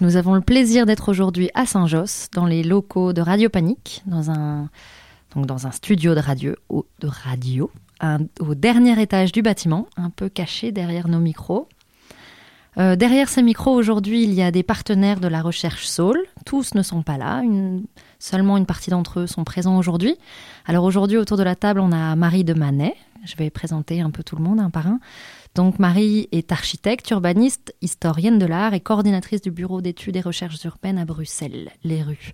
Nous avons le plaisir d'être aujourd'hui à Saint-Josse, dans les locaux de Radio Panique, dans un, studio de radio, au, dernier étage du bâtiment, un peu caché derrière nos micros. Euh, derrière ces micros, aujourd'hui, il y a des partenaires de la recherche Soul. Tous ne sont pas là, seulement une partie d'entre eux sont présents aujourd'hui. Alors aujourd'hui, autour de la table, on a Marie de Manet. Je vais présenter un peu tout le monde, un par un. Donc Marie est architecte, urbaniste, historienne de l'art et coordinatrice du bureau d'études et recherches urbaines à Bruxelles, les rues.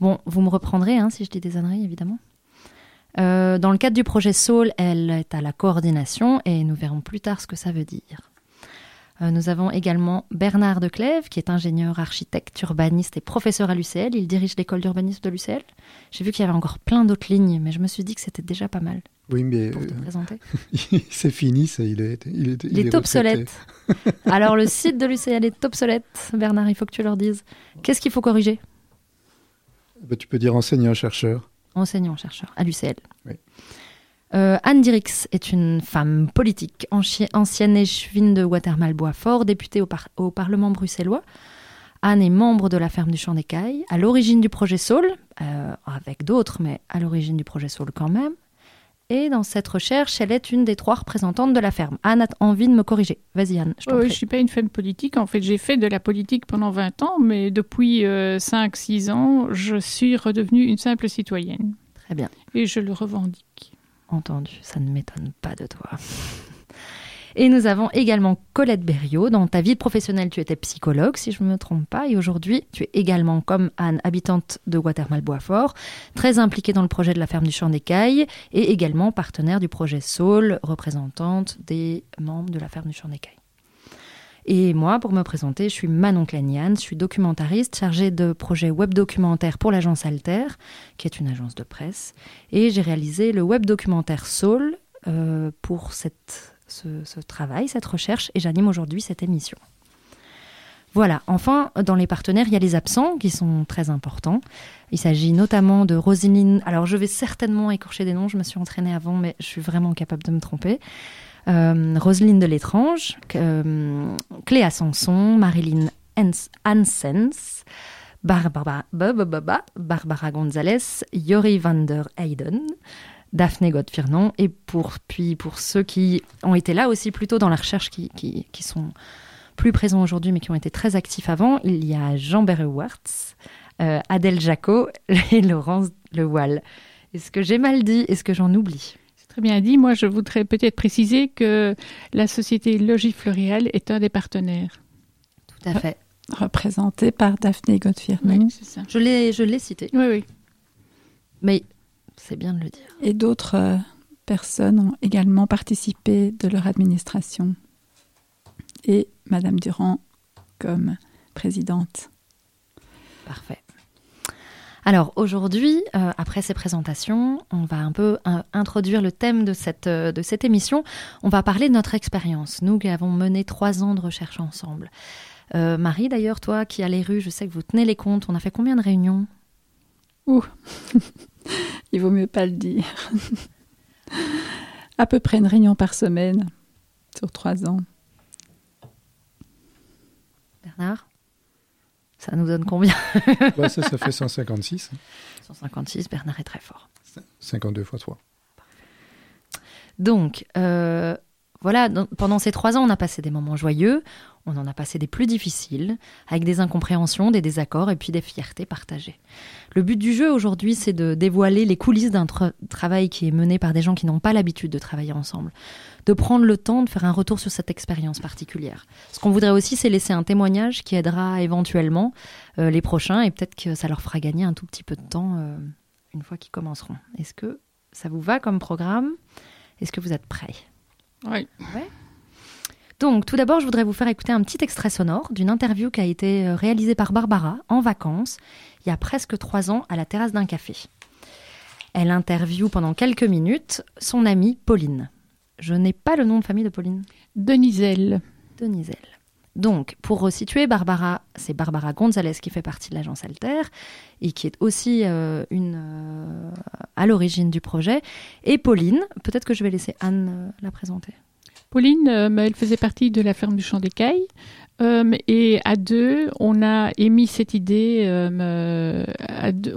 Bon, vous me reprendrez hein, si je dis des âneries, évidemment. Euh, dans le cadre du projet Soul, elle est à la coordination et nous verrons plus tard ce que ça veut dire. Euh, nous avons également Bernard Declève, qui est ingénieur, architecte, urbaniste et professeur à l'UCL. Il dirige l'école d'urbanisme de l'UCL. J'ai vu qu'il y avait encore plein d'autres lignes, mais je me suis dit que c'était déjà pas mal. Oui, mais pour te euh, présenter. c'est fini, ça. Il est, il est, il, est, obsolète. Alors le site de l'UCL est obsolète. Bernard, il faut que tu leur dises. Qu'est-ce qu'il faut corriger? Bah, Tu peux dire enseignant-chercheur. Enseignant-chercheur à l'UCL. Oui. Euh, Anne Dirix est une femme politique, ancienne échevine de Watermal-Boisfort, députée au, Parlement bruxellois. Anne est membre de la ferme du Champ des Cailles, à l'origine du projet Saul, euh, avec d'autres, mais à l'origine du projet Saul quand même. Et dans cette recherche, elle est une des trois représentantes de la ferme. Anne a envie de me corriger. Vas-y Anne, je ne suis pas une femme politique. En fait, j'ai fait de la politique pendant 20 ans, mais depuis 5-6 euh, ans, je suis redevenue une simple citoyenne. Très bien. Et je le revendique. Entendu, ça ne m'étonne pas de toi. Et nous avons également Colette Berriot. Dans ta vie professionnelle, tu étais psychologue, si je ne me trompe pas. Et aujourd'hui, tu es également, comme Anne, habitante de Guatermal-Boisfort, très impliquée dans le projet de la ferme du Champ des Cailles et également partenaire du projet Saul, représentante des membres de la ferme du Champ des Cailles. Et moi, pour me présenter, je suis Manon Claignan, je suis documentariste chargée de projets web documentaires pour l'agence Alter, qui est une agence de presse. Et j'ai réalisé le web documentaire Soul euh, pour cette, ce, travail, cette recherche, et j'anime aujourd'hui cette émission. Voilà, enfin, dans les partenaires, il y a les absents qui sont très importants. Il s'agit notamment de Roseline. Alors, je vais certainement écorcher des noms, je me suis entraînée avant, mais je suis vraiment capable de me tromper. Euh, de l'Étrange, euh, Cléa Sanson, Marilyn Hansens, Barbara, Barbara Gonzalez, Yori van der Eyden, Daphné Godfirnon, et pour, puis pour ceux qui ont été là aussi plutôt dans la recherche, qui, qui, qui sont plus présents aujourd'hui, mais qui ont été très actifs avant, il y a Jean Berrewartz, euh, Adèle Jacot et Laurence Lewal. Est-ce que j'ai mal dit? Est-ce que j'en oublie? Bien dit. Moi, je voudrais peut-être préciser que la société Logis est un des partenaires. Tout à fait. Représenté par Daphné Godfir. Oui, c'est ça. Je l'ai, je l'ai cité. Oui, oui. Mais c'est bien de le dire. Et d'autres euh, personnes ont également participé de leur administration. Et Madame Durand comme présidente. Parfait. Alors aujourd'hui, euh, après ces présentations, on va un peu euh, introduire le thème de cette, euh, de cette émission. On va parler de notre expérience, nous qui avons mené trois ans de recherche ensemble. Marie, d'ailleurs, toi qui as les rues, je sais que vous tenez les comptes. On a fait combien de réunions? Ouh, il vaut mieux pas le dire. à peu près une réunion par semaine sur trois ans. Bernard ça nous donne combien? Ça, ça fait 156. 156, Bernard est très fort. 52 fois 3. Donc, euh, voilà, pendant ces trois ans, on a passé des moments joyeux, on en a passé des plus difficiles, avec des incompréhensions, des désaccords et puis des fiertés partagées. Le but du jeu aujourd'hui, c'est de dévoiler les coulisses d'un travail qui est mené par des gens qui n'ont pas l'habitude de travailler ensemble, de prendre le temps de faire un retour sur cette expérience particulière. Ce qu'on voudrait aussi, c'est laisser un témoignage qui aidera éventuellement euh, les prochains et peut-être que ça leur fera gagner un tout petit peu de temps euh, une fois qu'ils commenceront. Est-ce que ça vous va comme programme? Est-ce que vous êtes prêts? Oui. Ouais donc, tout d'abord, je voudrais vous faire écouter un petit extrait sonore d'une interview qui a été euh, réalisée par Barbara en vacances il y a presque trois ans à la terrasse d'un café. Elle interviewe pendant quelques minutes son amie Pauline. Je n'ai pas le nom de famille de Pauline. Deniselle. Deniselle. Donc, pour resituer, Barbara, c'est Barbara Gonzalez qui fait partie de l'agence Alter et qui est aussi euh, une, euh, à l'origine du projet. Et Pauline, peut-être que je vais laisser Anne la présenter. Pauline, euh, elle faisait partie de la ferme du Champ des Cailles. Euh, et à deux, on a émis cette idée. Euh,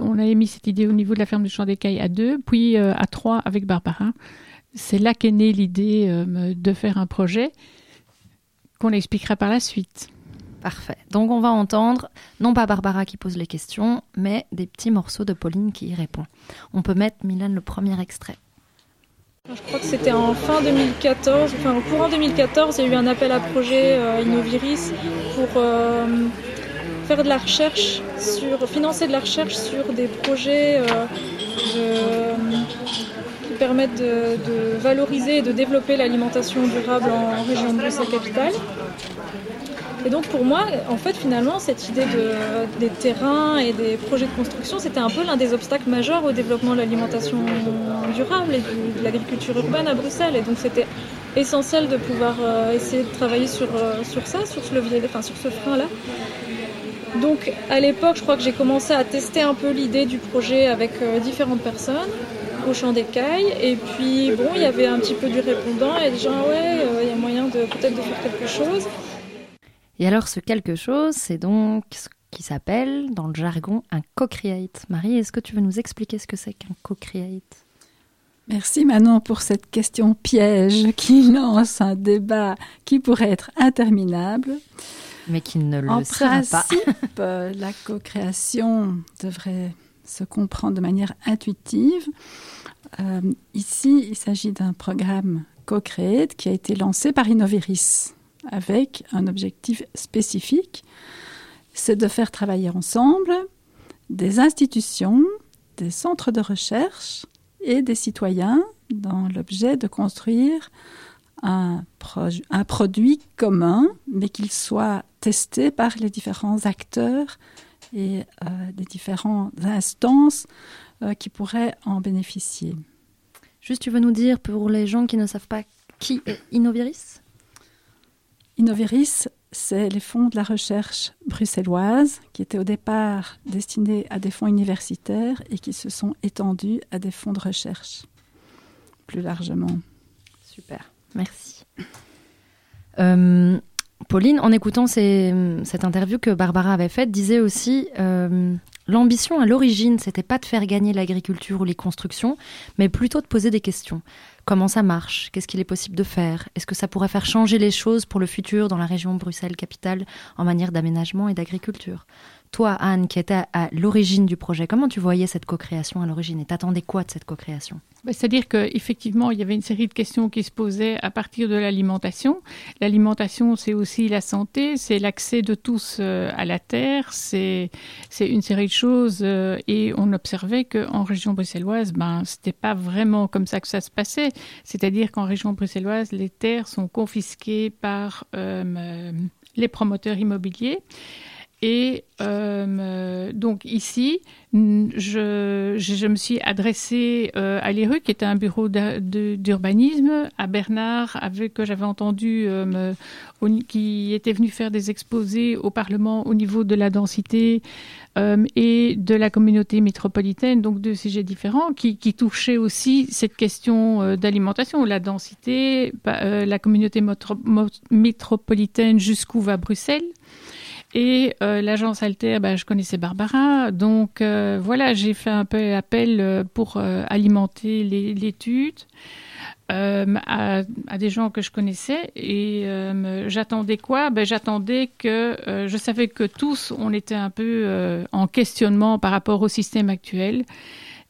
on a émis cette idée au niveau de la ferme du Champ des Cailles à deux, puis euh, à trois avec Barbara. C'est là qu'est née l'idée de faire un projet qu'on expliquera par la suite. Parfait. Donc on va entendre non pas Barbara qui pose les questions, mais des petits morceaux de Pauline qui y répond. On peut mettre Mylène le premier extrait. Je crois que c'était en fin 2014, enfin au courant 2014, il y a eu un appel à projet euh, Innoviris pour euh, faire de la recherche sur, financer de la recherche sur des projets euh, qui permettent de, valoriser et de développer l'alimentation durable en région de Bruxelles-Capitale. Et donc pour moi, en fait, finalement, cette idée des terrains et des projets de construction, c'était un peu l'un des obstacles majeurs au développement de l'alimentation durable et de l'agriculture urbaine à Bruxelles. Et donc c'était essentiel de pouvoir euh, essayer de travailler sur, euh, sur ça, sur ce levier, enfin sur ce frein-là. Donc à l'époque, je crois que j'ai commencé à tester un peu l'idée du projet avec euh, différentes personnes au champ des cailles. Et puis bon, il y avait un petit peu du répondant et des gens, ouais, il y a moyen de peut-être de faire quelque chose. Et alors ce quelque chose, c'est donc ce qui s'appelle dans le jargon un co-create. Marie, est-ce que tu veux nous expliquer ce que c'est qu'un co-create? Merci Manon pour cette question piège qui lance un débat qui pourrait être interminable. Mais qui ne le en sera principe, la co-création devrait se comprendre de manière intuitive. Euh, ici, il s'agit d'un programme co-create qui a été lancé par Innoviris avec un objectif spécifique, c'est de faire travailler ensemble des institutions, des centres de recherche et des citoyens dans l'objet de construire un, produit commun, mais qu'il soit testé par les différents acteurs et euh, les différentes instances euh, qui pourraient en bénéficier. Juste, tu veux nous dire pour les gens qui ne savent pas qui est Innoviris? Innoviris, c'est les fonds de la recherche bruxelloise qui étaient au départ destinés à des fonds universitaires et qui se sont étendus à des fonds de recherche plus largement. Super, merci. Euh, Pauline, en écoutant cette interview que Barbara avait faite, disait aussi euh, l'ambition à l'origine, c'était pas de faire gagner l'agriculture ou les constructions, mais plutôt de poser des questions. Comment ça marche? Qu'est-ce qu'il est possible de faire? Est-ce que ça pourrait faire changer les choses pour le futur dans la région Bruxelles-Capitale en matière d'aménagement et d'agriculture? Toi, Anne, qui étais à l'origine du projet, comment tu voyais cette co-création à l'origine et t'attendais quoi de cette co-création? Bah, c'est-à-dire qu'effectivement, il y avait une série de questions qui se posaient à partir de l'alimentation. L'alimentation, c'est aussi la santé, c'est l'accès de tous euh, à la terre, c'est une série de choses. Euh, et on observait qu'en région bruxelloise, ben, ce n'était pas vraiment comme ça que ça se passait. C'est-à-dire qu'en région bruxelloise, les terres sont confisquées par euh, les promoteurs immobiliers. Et euh, donc ici, je, me suis adressée euh, à l'ERU, qui était un bureau d'urbanisme, à Bernard, avec que j'avais entendu, euh, qui était venu faire des exposés au Parlement au niveau de la densité et de la communauté métropolitaine, donc deux sujets différents, qui, qui touchaient aussi cette question d'alimentation, la densité, la communauté métropolitaine jusqu'où va Bruxelles. Et euh, l'agence Alter, bah, je connaissais Barbara. Donc euh, voilà, j'ai fait un peu appel euh, pour alimenter l'étude à, des gens que je connaissais. Et j'attendais quoi? Ben, J'attendais que... je savais que tous, on était un peu en questionnement par rapport au système actuel.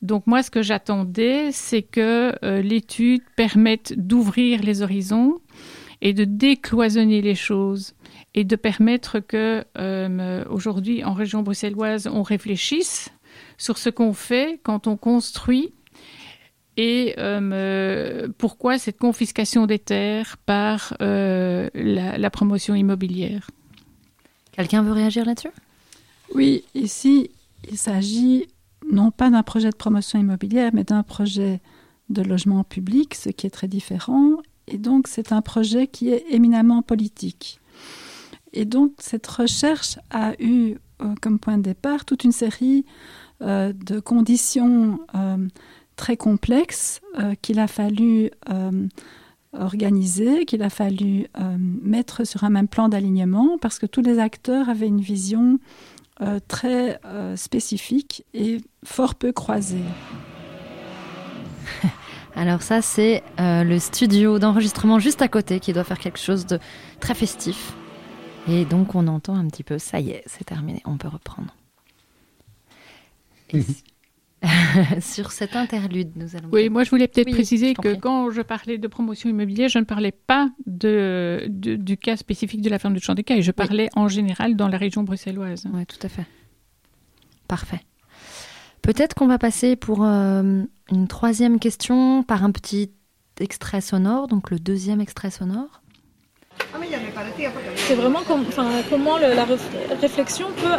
Donc moi, ce que j'attendais, c'est que l'étude permette d'ouvrir les horizons et de décloisonner les choses et de permettre que euh, aujourd'hui en région bruxelloise on réfléchisse sur ce qu'on fait quand on construit et euh, pourquoi cette confiscation des terres par euh, la, promotion immobilière. Quelqu'un veut réagir là-dessus? Oui, ici il s'agit non pas d'un projet de promotion immobilière, mais d'un projet de logement public, ce qui est très différent. Et donc c'est un projet qui est éminemment politique. Et donc, cette recherche a eu euh, comme point de départ toute une série euh, de conditions euh, très complexes qu'il a fallu organisé, qu'il a fallu mettre sur un même plan d'alignement parce que tous les acteurs avaient une vision très spécifique et fort peu croisée. Alors ça, c'est le studio d'enregistrement juste à côté qui doit faire quelque chose de très festif. Et donc on entend un petit peu, ça y est, c'est terminé, on peut reprendre. sur cet interlude, nous allons. Oui, moi je voulais peut-être préciser que quand je parlais de promotion immobilière, je ne parlais pas de, du cas spécifique de la ferme de et je parlais en général dans la région bruxelloise. Oui, tout à fait. Parfait. Peut-être qu'on va passer pour euh, une troisième question par un petit extrait sonore, donc le deuxième extrait sonore. C'est vraiment comment la réflexion peut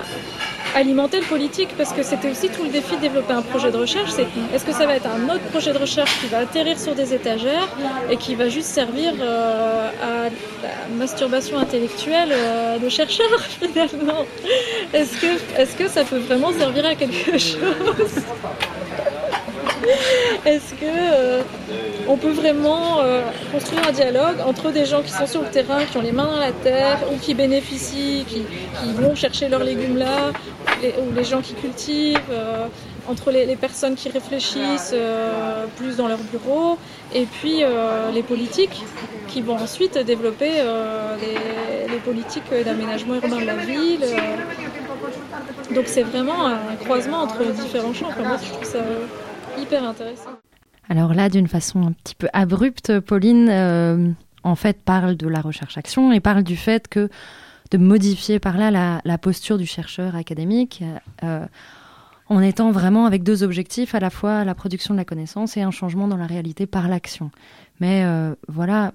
alimenter le politique parce que c'était aussi tout le défi de développer un projet de recherche. C'est est-ce que ça va être un autre projet de recherche qui va atterrir sur des étagères et qui va juste servir euh, à la masturbation intellectuelle euh, de chercheurs finalement? Est-ce que, est-ce que ça peut vraiment servir à quelque chose? Est-ce que euh, on peut vraiment euh, construire un dialogue entre des gens qui sont sur le terrain, qui ont les mains dans la terre, ou qui bénéficient, qui, vont chercher leurs légumes là, ou les gens qui cultivent, euh, entre les, personnes qui réfléchissent plus dans leur bureau, et puis les politiques qui vont ensuite développer les, politiques d'aménagement urbain de la ville. Donc c'est vraiment un croisement entre différents champs. moi, je trouve ça hyper intéressant. Alors là, d'une façon un petit peu abrupte, Pauline, euh, en fait, parle de la recherche-action et parle du fait que de modifier par là la, posture du chercheur académique euh, en étant vraiment avec deux objectifs, à la fois la production de la connaissance et un changement dans la réalité par l'action. Mais euh, voilà,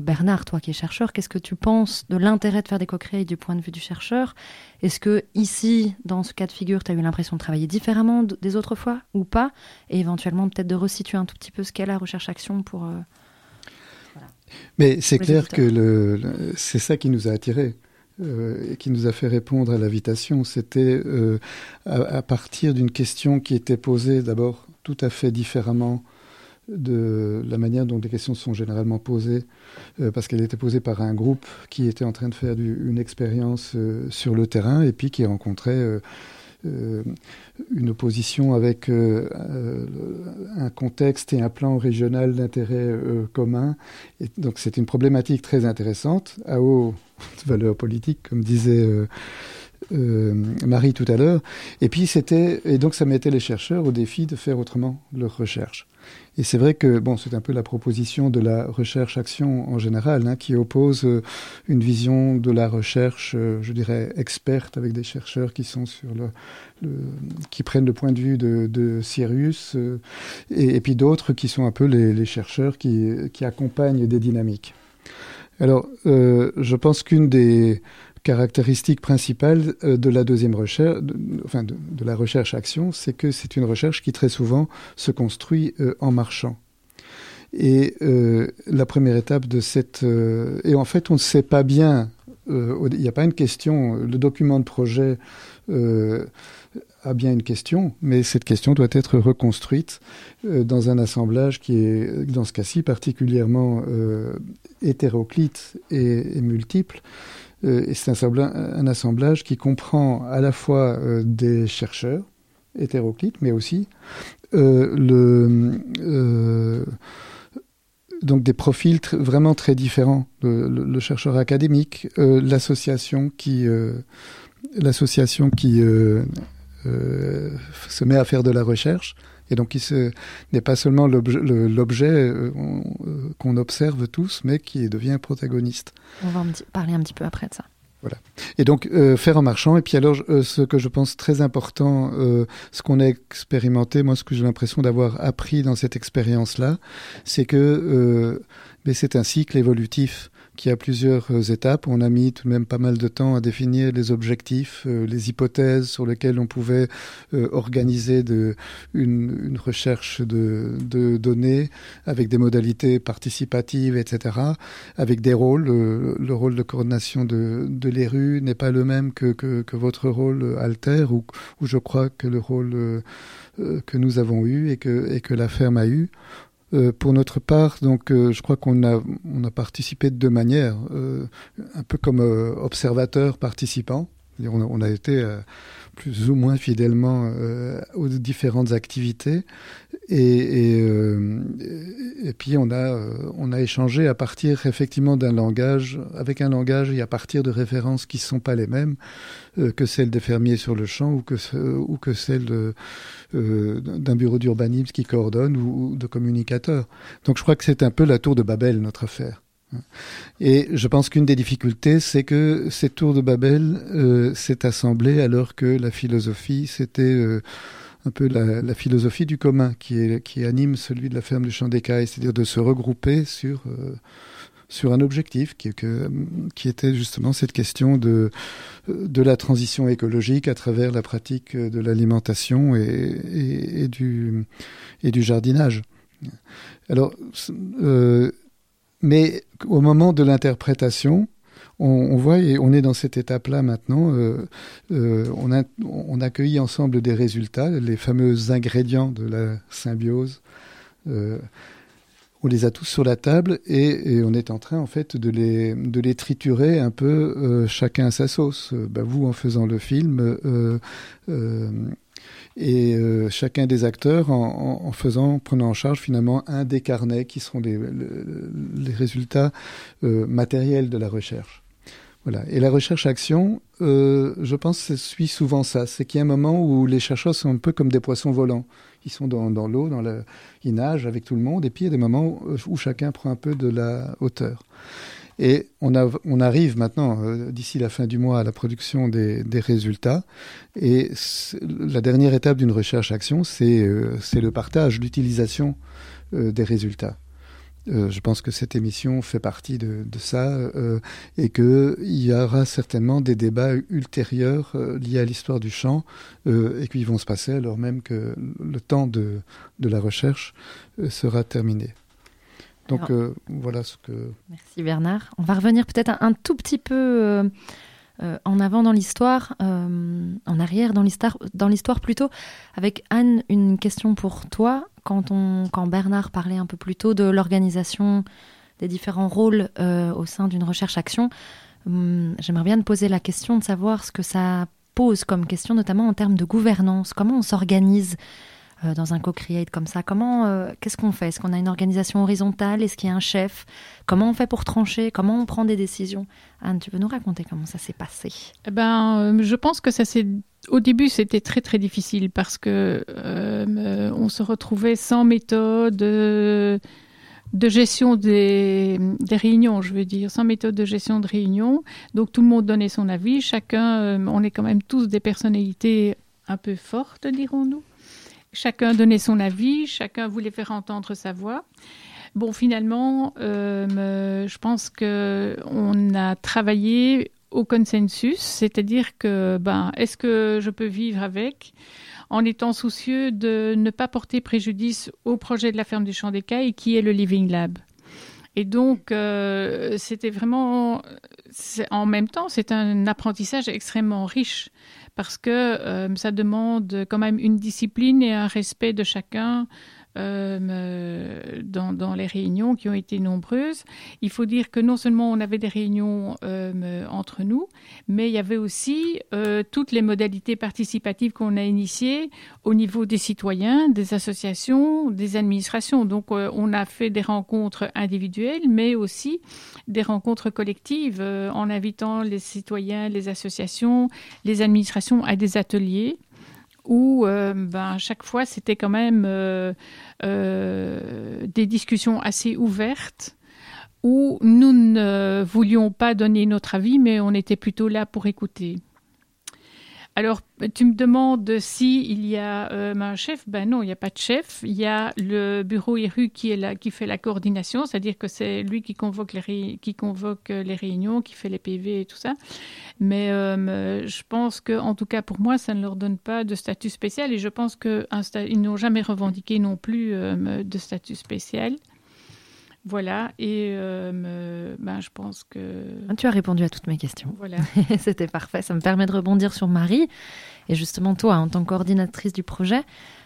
Bernard, toi qui es chercheur, qu'est-ce que tu penses de l'intérêt de faire des co-créés du point de vue du chercheur? Est-ce que ici, dans ce cas de figure, tu as eu l'impression de travailler différemment des autres fois ou pas? Et éventuellement peut-être de resituer un tout petit peu ce qu'est la recherche-action pour... Euh, Mais c'est clair que le, c'est ça qui nous a attirés. Euh, et qui nous a fait répondre à l'invitation, c'était à, partir d'une question qui était posée d'abord tout à fait différemment de la manière dont les questions sont généralement posées, euh, parce qu'elle était posée par un groupe qui était en train de faire une expérience euh, sur le terrain et puis qui rencontrait euh, une opposition avec un contexte et un plan régional d'intérêt commun. Donc c'est une problématique très intéressante, à haut valeur politique, comme disait Marie tout à l'heure. Et puis c'était et donc ça mettait les chercheurs au défi de faire autrement leur recherche. Et c'est vrai que bon, c'est un peu la proposition de la recherche-action en général, hein, qui oppose euh, une vision de la recherche, euh, je dirais experte, avec des chercheurs qui sont sur le, qui prennent le point de vue de, Sirius, et, puis d'autres qui sont un peu les, les chercheurs qui, qui, accompagnent des dynamiques. Alors, je pense qu'une des caractéristique principale euh, de la deuxième recherche, enfin de, la recherche-action, c'est que c'est une recherche qui très souvent se construit euh, en marchant. Et euh, la première étape de cette... et en fait, on ne sait pas bien, il n'y a pas une question, le document de projet a bien une question, mais cette question doit être reconstruite dans un assemblage qui est, dans ce cas-ci, particulièrement hétéroclite et multiple. Euh, et c'est un, assemblage qui comprend à la fois euh, des chercheurs hétéroclites, mais aussi euh, donc des profils vraiment très différents. Le, chercheur académique, l'association qui, l'association qui se met à faire de la recherche, et donc, ce n'est pas seulement l'objet euh, euh, qu'on observe tous, mais qui devient protagoniste. On va parler un petit peu après de ça. Voilà. Et donc, euh, faire en marchant. Et puis alors, ce que je pense très important, ce qu'on a expérimenté, moi, ce que j'ai l'impression d'avoir appris dans cette expérience-là, c'est que c'est un cycle évolutif qui a plusieurs euh, étapes. On a mis tout de même pas mal de temps à définir les objectifs, euh, les hypothèses sur lesquelles on pouvait euh, organiser une, recherche de, données avec des modalités participatives, etc., avec des rôles. le rôle de coordination de, l'ERU n'est pas le même que, votre rôle alter, ou je crois que le rôle que nous avons eu et que la ferme a eu pour notre part, donc, je crois qu'on a, on a participé de deux manières, un peu comme observateur participant. On a été plus ou moins fidèlement euh, aux différentes activités. Et, et, euh, et puis on a, euh, on a échangé à partir effectivement d'un langage, avec un langage et à partir de références qui ne sont pas les mêmes que celles des fermiers sur le champ ou que, ou que celles d'un bureau d'urbanisme qui coordonne ou, ou de communicateurs. Donc je crois que c'est un peu la tour de Babel, notre affaire. Et je pense qu'une des difficultés, c'est que cette tour de Babel euh, s'est assemblée alors que la philosophie, c'était euh, un peu la, philosophie du commun qui, est, qui anime celui de la ferme du Champ des Cailles, c'est-à-dire de se regrouper sur, euh, sur un objectif qui, que, qui était justement cette question de, de la transition écologique à travers la pratique de l'alimentation et, et, du, et du jardinage. Alors, mais au moment de l'interprétation, on, voit et on est dans cette étape-là maintenant. Euh, euh, on, a, on accueillit ensemble des résultats, les fameux ingrédients de la symbiose. Euh, on les a tous sur la table et, on est en train en fait de les, de les triturer un peu chacun à sa sauce. Bah, vous en faisant le film, et euh, chacun des acteurs en, en, faisant, prenant en charge finalement un des carnets qui seront les, les résultats euh, matériels de la recherche. Voilà. Et la recherche-action, euh, je pense, suit souvent ça. C'est qu'il y a un moment où les chercheurs sont un peu comme des poissons volants. Ils sont dans, dans l'eau, dans la, ils nagent avec tout le monde, et puis il y a des moments où, où chacun prend un peu de la hauteur. Et on, arrive maintenant, euh, d'ici la fin du mois, à la production des, résultats. Et la dernière étape d'une recherche-action, c'est euh, le partage, l'utilisation euh, des résultats. Je pense que cette émission fait partie de, ça et qu'il y aura certainement des débats ultérieurs liés à l'histoire du chant et qui vont se passer alors même que le temps de la recherche sera terminé. Donc euh, voilà ce que. Merci Bernard. On va revenir peut-être un, tout petit peu euh, euh, en avant dans l'histoire, en arrière dans l'histoire, dans l'histoire plutôt. Avec Anne, une question pour toi. Quand, on, quand Bernard parlait un peu plus tôt de l'organisation des différents rôles au sein d'une recherche-action, hum, j'aimerais bien te poser la question de savoir ce que ça pose comme question, notamment en termes de gouvernance. Comment on s'organise dans un co-create comme ça. Comment, euh, qu'est-ce qu'on fait? Est-ce qu'on a une organisation horizontale? Est-ce qu'il y a un chef? Comment on fait pour trancher? Comment on prend des décisions? Anne, tu veux nous raconter comment ça s'est passé? Eh ben, euh, je pense que ça s'est au début, c'était très très difficile parce que on se retrouvait sans méthode de gestion des, des, réunions, je veux dire, sans méthode de gestion de réunion. Donc tout le monde donnait son avis. Chacun, on est quand même tous des personnalités un peu fortes, dirons-nous. Chacun donnait son avis, chacun voulait faire entendre sa voix. Bon, finalement, euh, je pense que on a travaillé au consensus, c'est-à-dire que, ben, est-ce que je peux vivre avec, en étant soucieux de ne pas porter préjudice au projet de la ferme du Champ des Cailles, qui est le Living Lab. Et donc, euh, c'était vraiment, en même temps, c'est un apprentissage extrêmement riche parce que euh, ça demande quand même une discipline et un respect de chacun euh, dans, les réunions qui ont été nombreuses. Il faut dire que non seulement on avait des réunions euh, entre nous, mais il y avait aussi euh, toutes les modalités participatives qu'on a initiées au niveau des citoyens, des associations, des administrations. Donc on a fait des rencontres individuelles, mais aussi des rencontres collectives en invitant les citoyens, les associations, les administrations à des ateliers où euh, ben, chaque fois c'était quand même euh, euh, des discussions assez ouvertes où nous ne voulions pas donner notre avis, mais on était plutôt là pour écouter. Alors, tu me demandes si il y a euh, un chef? Ben non, il n'y a pas de chef. Il y a le bureau IRU qui fait la coordination, c'est-à-dire que c'est lui qui convoque les les réunions, qui fait les PV et tout ça. Mais euh, je pense que, en tout cas pour moi, ça ne leur donne pas de statut spécial et je pense qu'ils n'ont jamais revendiqué non plus euh, de statut spécial. Voilà, et euh, ben, je pense que... Ah, tu as répondu à toutes mes questions. Voilà. C'était parfait, ça me permet de rebondir sur Marie. Et justement, toi, en tant que coordinatrice du projet,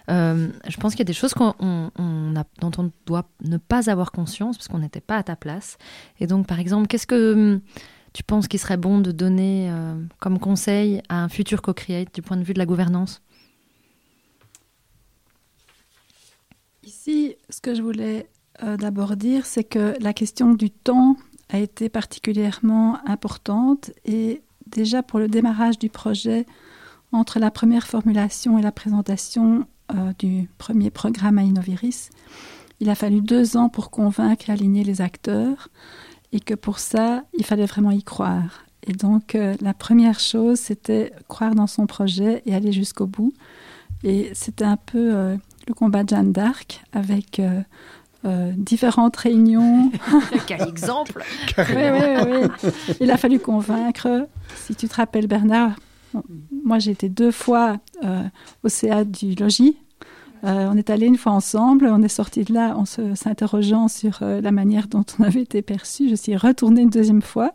je pense qu'il y a des choses qu'on, dont on doit ne pas avoir conscience parce qu'on n'était pas à ta place. Et donc, par exemple, qu'est-ce que hum, tu penses qu'il serait bon de donner comme conseil à un futur co-create du point de vue de la gouvernance? Ici, ce que je voulais d'abord dire, c'est que la question du temps a été particulièrement importante et déjà pour le démarrage du projet, entre la première formulation et la présentation euh, du premier programme à Innoviris, il a fallu deux ans pour convaincre et aligner les acteurs et que pour ça, il fallait vraiment y croire. Et donc, euh, la première chose, c'était croire dans son projet et aller jusqu'au bout. Et c'était un peu euh, le combat de Jeanne d'Arc avec euh, différentes réunions. Quel exemple oui, oui, oui. Il a fallu convaincre. Si tu te rappelles, Bernard, moi j'ai été deux fois euh, au CA du logis. Euh, on est allé une fois ensemble, on est sorti de là en s'interrogeant sur la manière dont on avait été perçu. Je suis retournée une deuxième fois.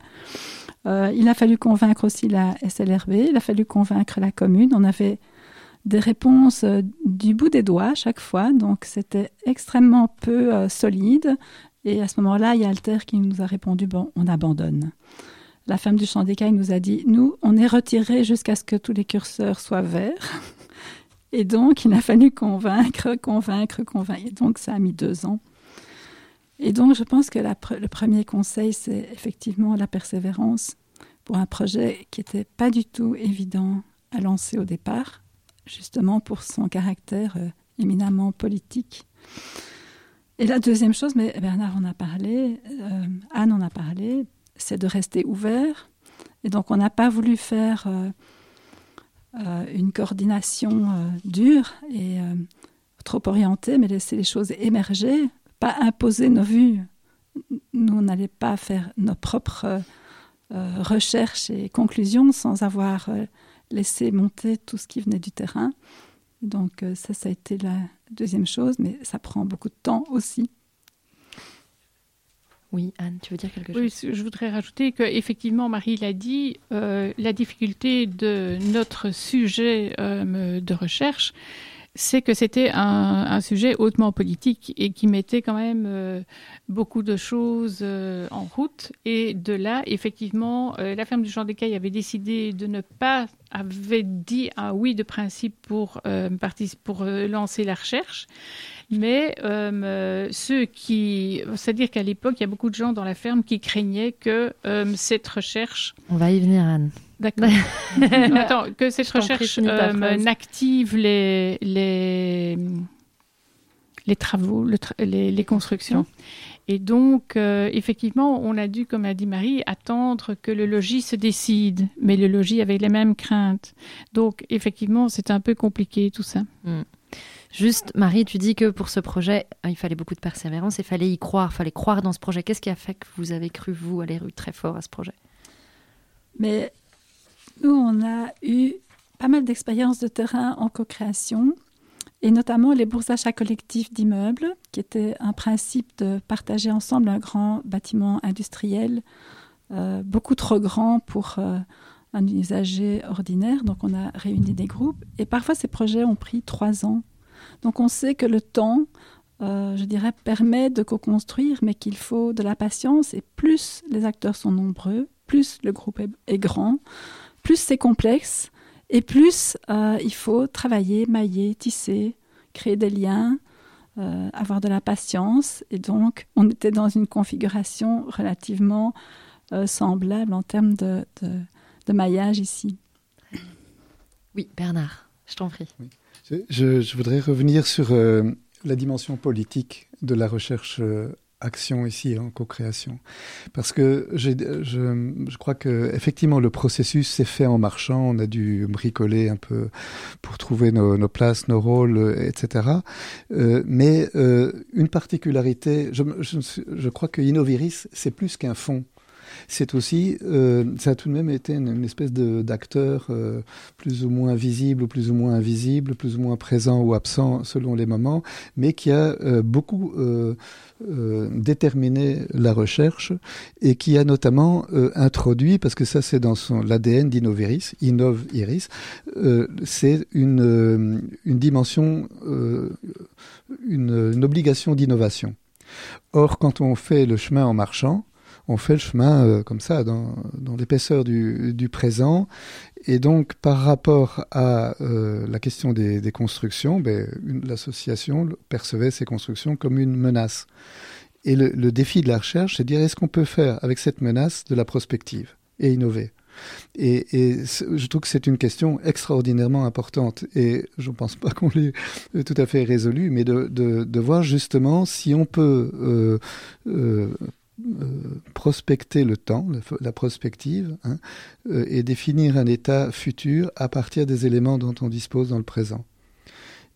il a fallu convaincre aussi la SLRB, il a fallu convaincre la commune. On avait des réponses euh, du bout des doigts à chaque fois, donc c'était extrêmement peu euh, solide. Et à ce moment-là, il y a Alter qui nous a répondu bon, on abandonne. La femme du champ d'écaille nous a dit nous, on est retiré jusqu'à ce que tous les curseurs soient verts. Et donc, il a fallu convaincre, convaincre, convaincre. Et donc, ça a mis deux ans. Et donc, je pense que le premier conseil, c'est effectivement la persévérance pour un projet qui n'était pas du tout évident à lancer au départ justement pour son caractère euh, éminemment politique. Et la deuxième chose, mais Bernard en a parlé, euh, Anne en a parlé, c'est de rester ouvert. Et donc on n'a pas voulu faire euh, une coordination dure et trop orientée, mais laisser les choses émerger, pas imposer nos vues. Nous, on n'allait pas faire nos propres recherches et conclusions sans avoir laisser monter tout ce qui venait du terrain. Donc euh, ça, ça a été la deuxième chose, mais ça prend beaucoup de temps aussi. Oui, Anne, tu veux dire quelque chose? Oui, je voudrais rajouter qu'effectivement, Marie l'a dit, euh, la difficulté de notre sujet euh, de recherche, c'est que c'était un, sujet hautement politique et qui mettait quand même euh, beaucoup de choses euh, en route. Et de là, effectivement, euh, la ferme du Champ d'Écaille avait décidé de ne pas, avait dit un oui de principe pour, pour lancer la recherche. Mais ceux qui, c'est-à-dire qu'à l'époque, il y a beaucoup de gens dans la ferme qui craignaient que cette recherche. On va y venir, Anne. D'accord. Attends, que cette recherche euh, n'active les, les, les travaux, les, les, constructions. Et donc, euh, effectivement, on a dû, comme a dit Marie, attendre que le logis se décide. Mais le logis avait les mêmes craintes. Donc, effectivement, c'est un peu compliqué tout ça. Hmm. Juste, Marie, tu dis que pour ce projet, euh, il fallait beaucoup de persévérance, il fallait y croire, il fallait croire dans ce projet. Qu'est-ce qui a fait que vous avez cru, vous, aller très fort à ce projet? Mais nous, on a eu pas mal d'expériences de terrain en co-création, et notamment les bourses achats collectifs d'immeubles, qui était un principe de partager ensemble un grand bâtiment industriel, euh, beaucoup trop grand pour euh, un usager ordinaire. Donc on a réuni des groupes, et parfois ces projets ont pris trois ans. Donc on sait que le temps, euh, je dirais, permet de co-construire, mais qu'il faut de la patience, et plus les acteurs sont nombreux, plus le groupe est grand, plus c'est complexe et plus euh, il faut travailler, mailler, tisser, créer des liens, euh, avoir de la patience. Et donc, on était dans une configuration relativement euh, semblable en termes de, de, maillage ici. Oui, Bernard, je t'en prie. Je, je, voudrais revenir sur la dimension politique de la recherche action ici en co-création. Parce que je, je, crois que effectivement le processus s'est fait en marchant. On a dû bricoler un peu pour trouver nos, places, nos rôles, etc. Euh, mais euh, une particularité, je, je, crois que Innoviris, c'est plus qu'un fonds. C'est aussi, euh, ça a tout de même été une, espèce d'acteur euh, plus ou moins visible ou plus ou moins invisible, plus ou moins présent ou absent selon les moments, mais qui a euh, beaucoup déterminé la recherche et qui a notamment introduit, parce que ça c'est dans l'ADN d'Innoviris, Innov c'est une, une dimension, une, une obligation d'innovation. Or, quand on fait le chemin en marchant, on fait le chemin euh, comme ça, dans, l'épaisseur du, présent. Et donc, par rapport à euh, la question des, constructions, ben, l'association percevait ces constructions comme une menace. Et le, défi de la recherche, c'est de dire est-ce qu'on peut faire avec cette menace de la prospective et innover? Et, je trouve que c'est une question extraordinairement importante. Et je ne pense pas qu'on l'ait tout à fait résolue, mais de, voir justement si on peut euh, euh, prospecter le temps, la, prospective, hein, euh, et définir un état futur à partir des éléments dont on dispose dans le présent.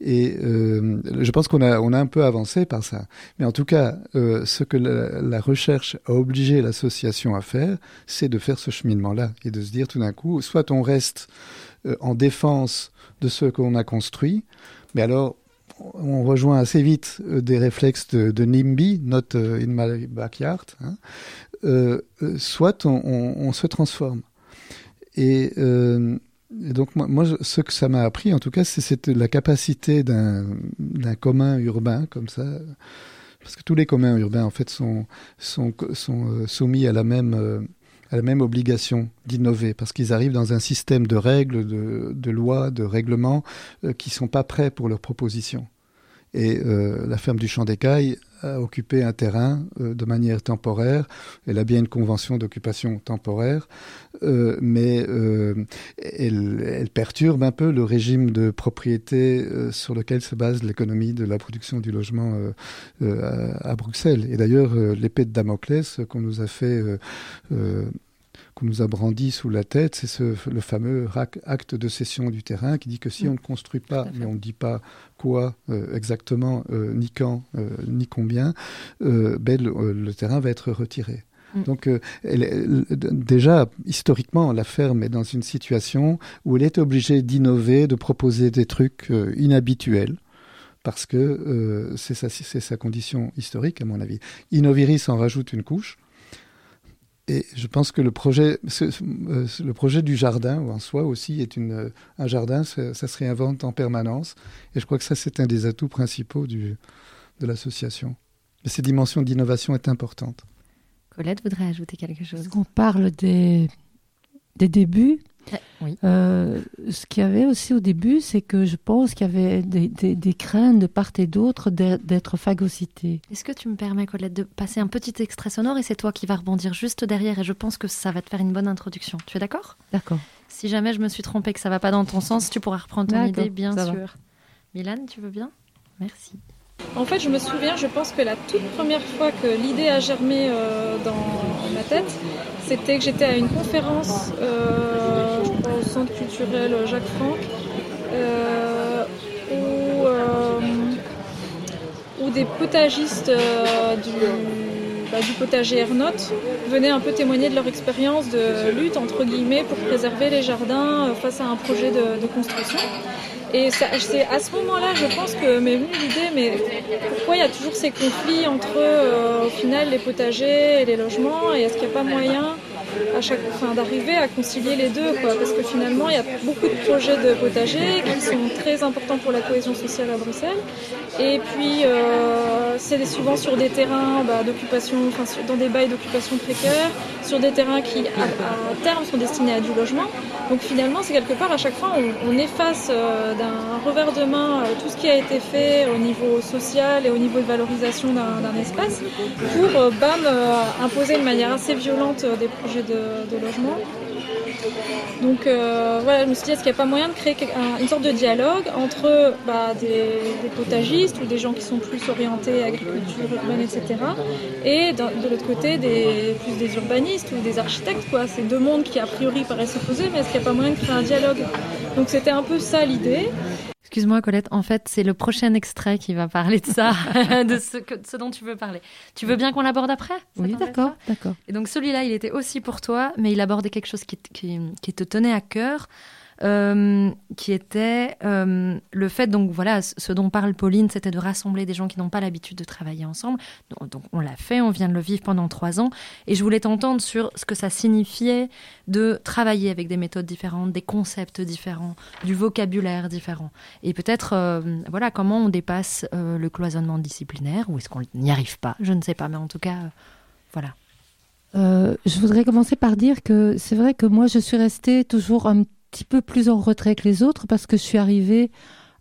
Et euh, je pense qu'on a, on a un peu avancé par ça. Mais en tout cas, ce que la, recherche a obligé l'association à faire, c'est de faire ce cheminement-là et de se dire tout d'un coup, soit on reste en défense de ce qu'on a construit, mais alors on rejoint assez vite euh, des réflexes de, NIMBY, Not euh, in My Backyard, hein. euh, soit on, se transforme. Et, donc moi, ce que ça m'a appris, en tout cas, c'est la capacité d'un commun urbain comme ça, parce que tous les communs urbains, en fait, sont soumis à la même à la même obligation d'innover, parce qu'ils arrivent dans un système de règles, de, lois, de règlements euh, qui ne sont pas prêts pour leurs propositions. Et euh, la ferme du Champ d'Écaille a occupé un terrain euh, de manière temporaire. Elle a bien une convention d'occupation temporaire, mais elle, elle, perturbe un peu le régime de propriété sur lequel se base l'économie de la production du logement à, à, Bruxelles. Et d'ailleurs, l'épée de Damoclès qu'on nous a fait qu'on nous a brandi sous la tête, c'est le fameux acte de cession du terrain qui dit que si mm. on ne construit pas, mais on ne dit pas quoi euh, exactement, euh, ni quand, euh, ni combien, ben, le, terrain va être retiré. Mm. Donc déjà, historiquement, la ferme est dans une situation où elle est obligée d'innover, de proposer des trucs inhabituels parce que c'est sa, sa, condition historique, à mon avis. Innoviris en rajoute une couche. Et je pense que le projet, euh, le projet du jardin en soi aussi est une, un jardin, ça, ça, se réinvente en permanence. Et je crois que ça, c'est un des atouts principaux du, de l'association. Mais cette dimension d'innovation est importante. Colette voudrait ajouter quelque chose. On parle des, des débuts? Euh, ce qu'il y avait aussi au début, c'est que je pense qu'il y avait des, craintes de part et d'autre d'être phagocyté. Est-ce que tu me permets, Colette, de passer un petit extrait sonore et c'est toi qui vas rebondir juste derrière et je pense que ça va te faire une bonne introduction. Tu es d'accord? D'accord. Si jamais je me suis trompée, que ça va pas dans ton sens, tu pourras reprendre ton idée, bien sûr. Milan, tu veux bien? Merci. En fait, je me souviens, je pense que la toute première fois que l'idée a germé euh, dans ma tête, c'était que j'étais à une conférence euh, au centre culturel Jacques Franck euh, où, des potagistes bah, du, potager Ernotte venaient un peu témoigner de leur expérience de lutte entre guillemets pour préserver les jardins face à un projet de construction. Et c'est à ce moment-là, je pense que m'est venue l'idée, mais pourquoi il y a toujours ces conflits entre, euh, au final, les potagers et les logements Et est-ce qu'il n'y a pas moyen à chaque, d'arriver à concilier les deux quoi, Parce que finalement, il y a beaucoup de projets de potagers qui sont très importants pour la cohésion sociale à Bruxelles. Et puis, euh, c'est souvent sur des terrains bah, d'occupation, enfin, dans des bails d'occupation précaires, sur des terrains qui, à, terme, sont destinés à du logement. Donc finalement, c'est quelque part, à chaque fois, on, efface euh, d'un revers de main euh, tout ce qui a été fait au niveau social et au niveau de valorisation d'un espace pour, bam, imposer de manière assez violente des projets de, logement. Donc euh, voilà, je me suis dit, est-ce qu'il n'y a pas moyen de créer une sorte de dialogue entre bah, des, potagistes ou des gens qui sont plus orientés agriculture urbaine, etc. Et de, l'autre côté, plus des urbanistes ou des architectes. Quoi. C'est deux mondes qui a priori paraissent s'opposer, mais est-ce qu'il n'y a pas moyen de créer un dialogue? Donc c'était un peu ça l'idée. Excuse-moi Colette, en fait c'est le prochain extrait qui va parler de ça, de ce, que, ce, dont tu veux parler. Tu veux bien qu'on l'aborde après? Oui, d'accord, d'accord. Et donc celui-là, il était aussi pour toi, mais il abordait quelque chose qui, qui, qui te tenait à cœur. Euh, qui était euh, le fait, donc voilà, ce dont parle Pauline, c'était de rassembler des gens qui n'ont pas l'habitude de travailler ensemble. Donc, on l'a fait, on vient de le vivre pendant trois ans, et je voulais t'entendre sur ce que ça signifiait de travailler avec des méthodes différentes, des concepts différents, du vocabulaire différent, et peut-être, euh, voilà, comment on dépasse le cloisonnement disciplinaire, ou est-ce qu'on n'y arrive pas, je ne sais pas, mais en tout cas, voilà. je voudrais commencer par dire que c'est vrai que moi je suis restée toujours un petit peu plus en retrait que les autres parce que je suis arrivée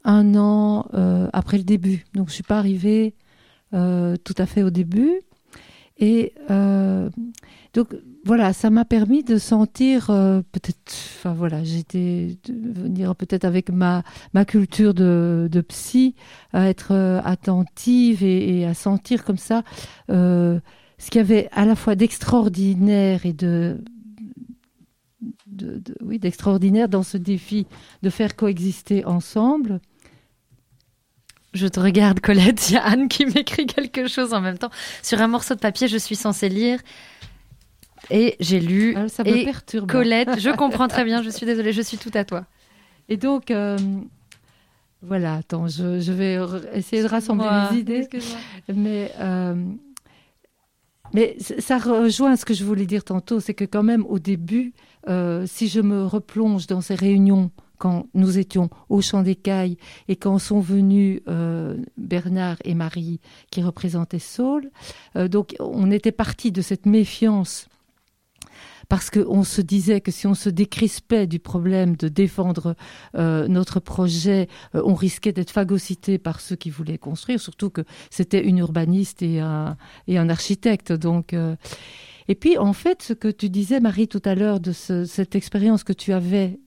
un an euh, après le début. Donc je suis pas arrivée euh, tout à fait au début. Et euh, donc voilà, ça m'a permis de sentir peut-être, enfin voilà, j'étais venir peut-être avec ma ma culture de, de psy à être attentive et, à sentir comme ça ce qu'il y avait à la fois d'extraordinaire et de de, oui, d'extraordinaire dans ce défi de faire coexister ensemble. Je te regarde, Colette. Il y a Anne qui m'écrit quelque chose en même temps. Sur un morceau de papier, je suis censée lire. Et j'ai lu. Ah, ça me et perturbe. Colette, je comprends très bien. Je suis désolée, je suis tout à toi. Et donc, euh, voilà, attends, je, vais essayer de rassembler les idées. Mais, euh, mais ça rejoint ce que je voulais dire tantôt, c'est que quand même au début, euh, si je me replonge dans ces réunions quand nous étions au Champ des et quand sont venus euh, Bernard et Marie qui représentaient Saul, euh, donc on était parti de cette méfiance parce qu'on se disait que si on se décrispait du problème de défendre notre projet, on risquait d'être phagocyté par ceux qui voulaient construire, surtout que c'était une urbaniste et un, et un architecte. Donc, et puis, en fait, ce que tu disais, Marie, tout à l'heure, de cette expérience que tu avais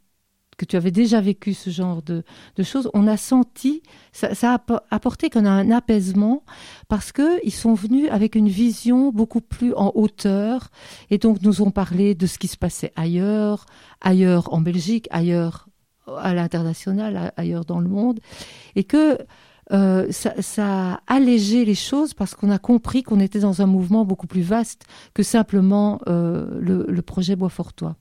que tu avais déjà vécu ce genre de, choses, on a senti, ça, a apporté qu'on a un apaisement parce qu'ils sont venus avec une vision beaucoup plus en hauteur et donc nous ont parlé de ce qui se passait ailleurs, ailleurs en Belgique, ailleurs à l'international, ailleurs dans le monde, et que euh, ça, a allégé les choses parce qu'on a compris qu'on était dans un mouvement beaucoup plus vaste que simplement euh, le, projet Bois-Fortois.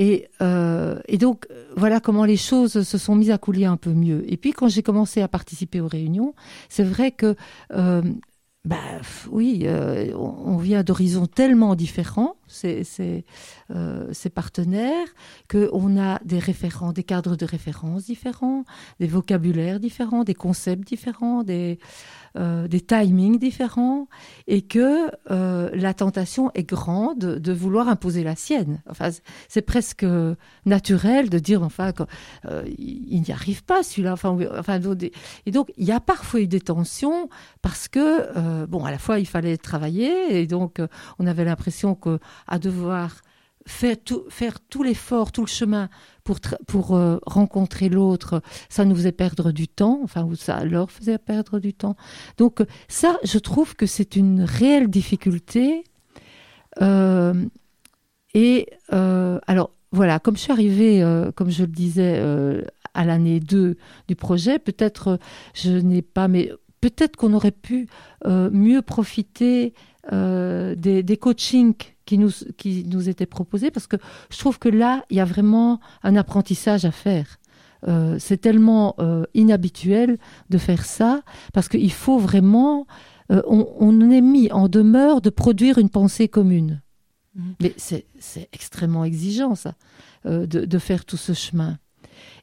Et, euh, et, donc, voilà comment les choses se sont mises à couler un peu mieux. Et puis, quand j'ai commencé à participer aux réunions, c'est vrai que bah, oui, euh, on vient d'horizons tellement différents, ces, ces, euh, ces partenaires, qu'on a des référents, des cadres de référence différents, des vocabulaires différents, des concepts différents, des, euh, des timings différents et que euh, la tentation est grande de vouloir imposer la sienne. Enfin, c'est presque naturel de dire enfin euh, il n'y arrive pas celui-là. Enfin, et donc il y a parfois eu des tensions parce que bon, à la fois il fallait travailler et donc on avait l'impression que à devoir faire tout, faire tout l'effort, tout le chemin pour, pour euh, rencontrer l'autre, ça nous faisait perdre du temps, enfin, ou ça leur faisait perdre du temps. Donc, ça, je trouve que c'est une réelle difficulté. Euh, et euh, alors, voilà, comme je suis arrivée, comme je le disais, à l'année 2 du projet, peut-être je n'ai pas, mais peut-être qu'on aurait pu mieux profiter des, des coachings qui nous, qui nous était proposé, parce que je trouve que là, il y a vraiment un apprentissage à faire. Euh, c'est tellement euh, inhabituel de faire ça, parce qu'il faut vraiment... Euh, on, on, est mis en demeure de produire une pensée commune. Mmh. Mais c'est extrêmement exigeant, ça, de, de, faire tout ce chemin.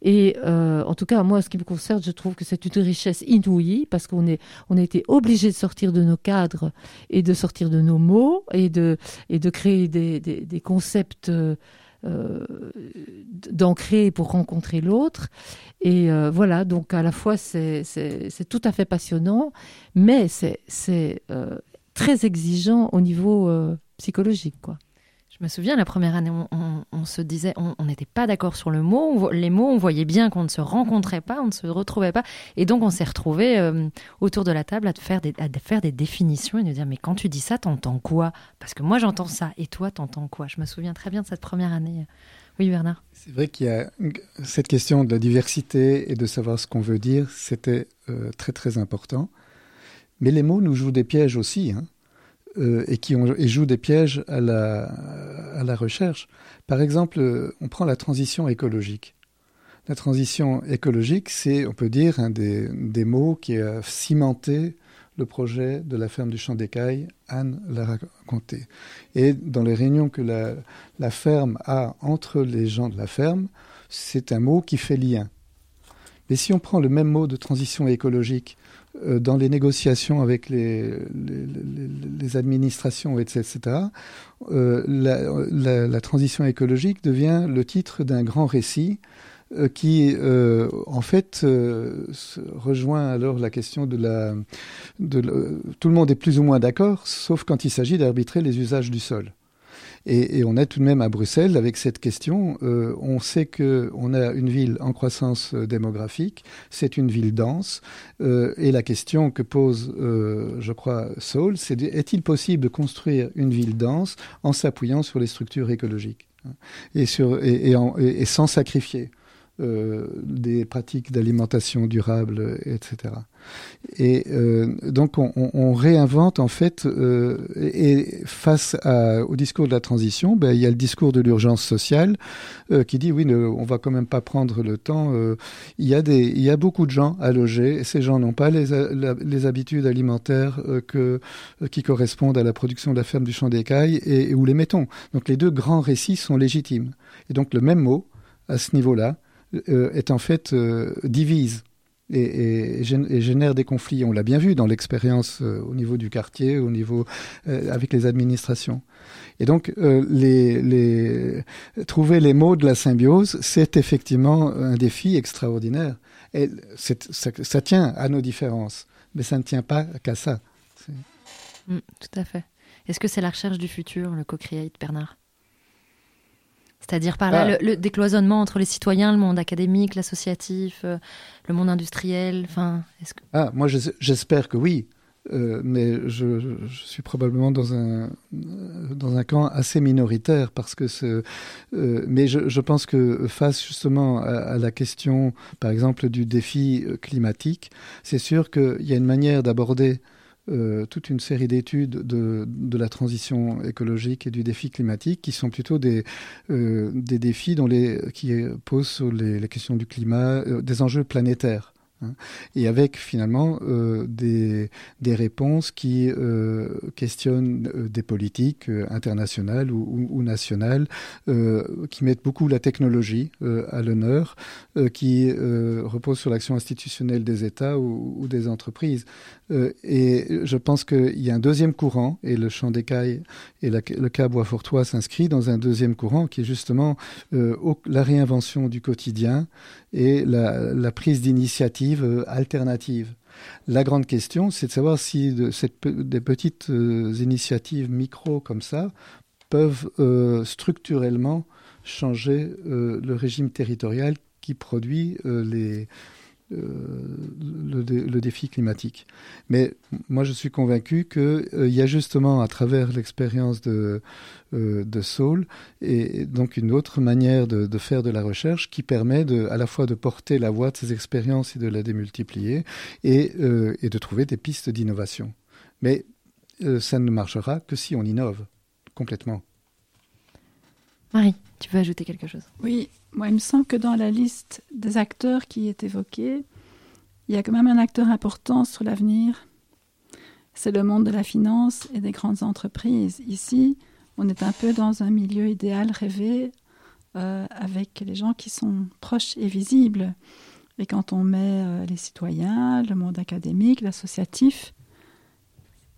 Et euh, en tout cas, moi, ce qui me concerne, je trouve que c'est une richesse inouïe parce qu'on est, on a été obligé de sortir de nos cadres et de sortir de nos mots et de, et de créer des, des, concepts. Euh, d'ancrer pour rencontrer l'autre. Et euh, voilà, donc à la fois c'est tout à fait passionnant, mais c'est euh, très exigeant au niveau euh, psychologique. quoi. Je me souviens, la première année, on, se disait, on n'était pas d'accord sur le mot, les mots, on voyait bien qu'on ne se rencontrait pas, on ne se retrouvait pas. Et donc, on s'est retrouvés euh, autour de la table à faire, des, définitions et nous dire, mais quand tu dis ça, t'entends quoi? Parce que moi, j'entends ça, et toi, t'entends quoi? Je me souviens très bien de cette première année Oui, Bernard? C'est vrai qu'il y a cette question de la diversité et de savoir ce qu'on veut dire, c'était euh, très très important. Mais les mots nous jouent des pièges aussi, hein, euh, et qui ont, jouent des pièges à la, recherche. Par exemple, euh, on prend la transition écologique. La transition écologique, c'est, on peut dire, un des, mots qui a cimenté le projet de la ferme du Champ d'Écaille, Anne l'a raconté. Et dans les réunions que la, ferme a entre les gens de la ferme, c'est un mot qui fait lien. Mais si on prend le même mot de transition écologique dans les négociations avec les, administrations, etc., euh, la, transition écologique devient le titre d'un grand récit euh, qui, euh, en fait, euh, rejoint alors la question de la... De, tout le monde est plus ou moins d'accord, sauf quand il s'agit d'arbitrer les usages du sol. Et, on est tout de même à Bruxelles avec cette question. Euh, on sait que on a une ville en croissance démographique, c'est une ville dense, euh, et la question que pose, euh, je crois, Saul, c'est est-il possible de construire une ville dense en s'appuyant sur les structures écologiques sur, et, et sans sacrifier euh, des pratiques d'alimentation durable, etc. Et euh, donc on, on, réinvente en fait, euh, et face à, au discours de la transition, ben, il y a le discours de l'urgence sociale euh, qui dit oui, ne, on va quand même pas prendre le temps. Euh, il y a des, il y a beaucoup de gens à loger. Et ces gens n'ont pas les, les habitudes alimentaires que qui correspondent à la production de la ferme du champ d'écailles et, et où les mettons. Donc les deux grands récits sont légitimes. Et donc le même mot à ce niveau-là est en fait euh, divise et, génère des conflits. On l'a bien vu dans l'expérience euh, au niveau du quartier, au niveau euh, avec les administrations. Et donc, euh, trouver les mots de la symbiose, c'est effectivement un défi extraordinaire. Et ça, tient à nos différences, mais ça ne tient pas qu'à ça. Mmh, tout à fait. Est-ce que c'est la recherche du futur, le co-create, Bernard? C'est-à-dire par là ah. le, le, décloisonnement entre les citoyens, le monde académique, l'associatif, euh, le monde industriel. Enfin, est-ce que... Ah, moi j'espère que oui. Euh, mais je, je, suis probablement dans un dans un camp assez minoritaire parce que ce, euh, mais je, je, pense que face justement à, à, la question, par exemple, du défi climatique, c'est sûr qu'il y a une manière d'aborder euh, toute une série d'études de, la transition écologique et du défi climatique qui sont plutôt des, euh, défis dont les, qui posent sur les, les questions du climat, euh, des enjeux planétaires. Hein, et avec finalement euh, des, réponses qui euh, questionnent euh, des politiques internationales ou, nationales, qui mettent beaucoup la technologie à l'honneur, qui reposent sur l'action institutionnelle des États ou, des entreprises. Et je pense qu'il y a un deuxième courant, et le champ d'écaille et le cas Bois-Fortois s'inscrit dans un deuxième courant qui est justement la réinvention du quotidien et la, prise d'initiative euh, alternative. La grande question, c'est de savoir si des petites euh, initiatives micro comme ça peuvent euh, structurellement changer le régime territorial qui produit les, euh, le, le défi climatique. Mais moi, je suis convaincu qu'il euh, y a justement, à travers l'expérience de, euh, de Saul, et, et donc une autre manière de, de faire de la recherche qui permet de, à la fois de porter la voix de ces expériences et de la démultiplier, et, euh, et de trouver des pistes d'innovation. Mais euh, ça ne marchera que si on innove complètement. Marie, tu veux ajouter quelque chose? Oui, moi, il me semble que dans la liste des acteurs qui est évoquée, il y a quand même un acteur important sur l'avenir. C'est le monde de la finance et des grandes entreprises. Ici, on est un peu dans un milieu idéal rêvé euh, avec les gens qui sont proches et visibles. Et quand on met euh, les citoyens, le monde académique, l'associatif,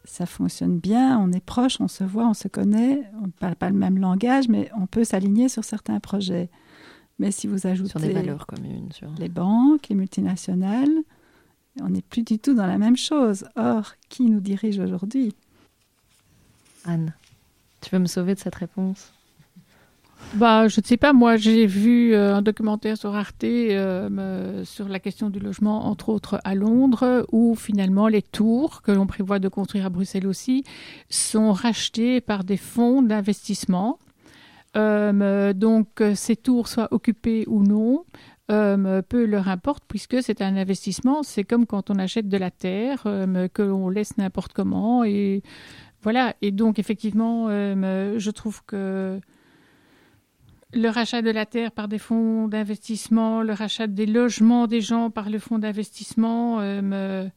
ça fonctionne bien, on est proche, on se voit, on se connaît, on ne parle pas le même langage, mais on peut s'aligner sur certains projets. Mais si vous ajoutez sur des valeurs communes, sur... les banques, les multinationales, on n'est plus du tout dans la même chose. Or, qui nous dirige aujourd'hui? Anne, tu veux me sauver de cette réponse? Bah, je ne sais pas. Moi, j'ai vu euh, un documentaire sur Arte euh, sur la question du logement, entre autres à Londres, où finalement les tours que l'on prévoit de construire à Bruxelles aussi sont rachetées par des fonds d'investissement donc, ces tours soient occupées ou non, peu leur importe puisque c'est un investissement. C'est comme quand on achète de la terre que l'on laisse n'importe comment et voilà. Et donc effectivement, je trouve que le rachat de la terre par des fonds d'investissement, le rachat des logements des gens par le fonds d'investissement, euh,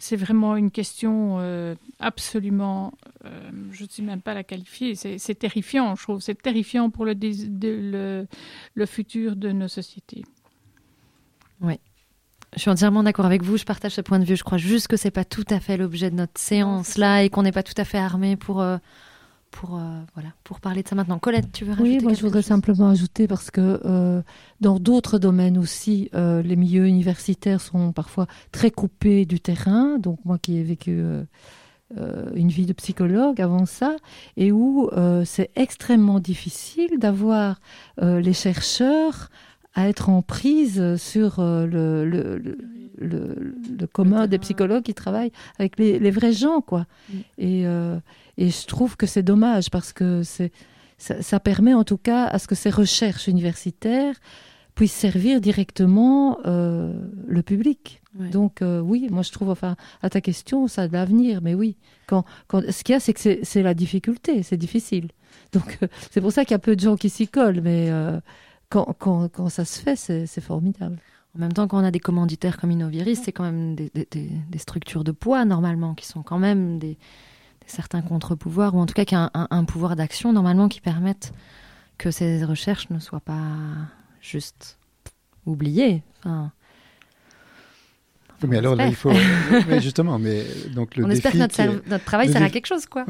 c'est vraiment une question euh, absolument, euh, je ne sais même pas la qualifier, c'est terrifiant, je trouve, c'est terrifiant pour le, le, futur de nos sociétés. Oui. Je suis entièrement d'accord avec vous, je partage ce point de vue. Je crois juste que ce n'est pas tout à fait l'objet de notre séance là et qu'on n'est pas tout à fait armé pour pour, euh, voilà, pour parler de ça maintenant. Colette, tu veux rajouter Oui, moi je voudrais simplement ajouter parce que euh, dans d'autres domaines aussi, euh, les milieux universitaires sont parfois très coupés du terrain. Donc moi qui ai vécu une vie de psychologue avant ça, et où c'est extrêmement difficile d'avoir les chercheurs à être en prise sur le, le, le, commun des psychologues qui travaillent avec les, vrais gens, quoi. Mm. Et, et je trouve que c'est dommage parce que c'est, ça, permet en tout cas à ce que ces recherches universitaires puissent servir directement euh, le public. Donc euh, oui, moi je trouve, enfin, à ta question, ça a de l'avenir, mais oui. Quand, quand, ce qu'il y a, c'est que c'est, la difficulté, c'est difficile. Donc euh, c'est pour ça qu'il y a peu de gens qui s'y collent, mais quand, ça se fait, c'est, formidable. En même temps, quand on a des commanditaires comme Innoviris, c'est quand même des, structures de poids normalement, qui sont quand même des, certains contre-pouvoirs, ou en tout cas qu'il y a un, pouvoir d'action normalement qui permette que ces recherches ne soient pas juste oubliées. Mais alors là, il faut. mais justement, mais donc le On espère que notre, travail sert à quelque chose, quoi.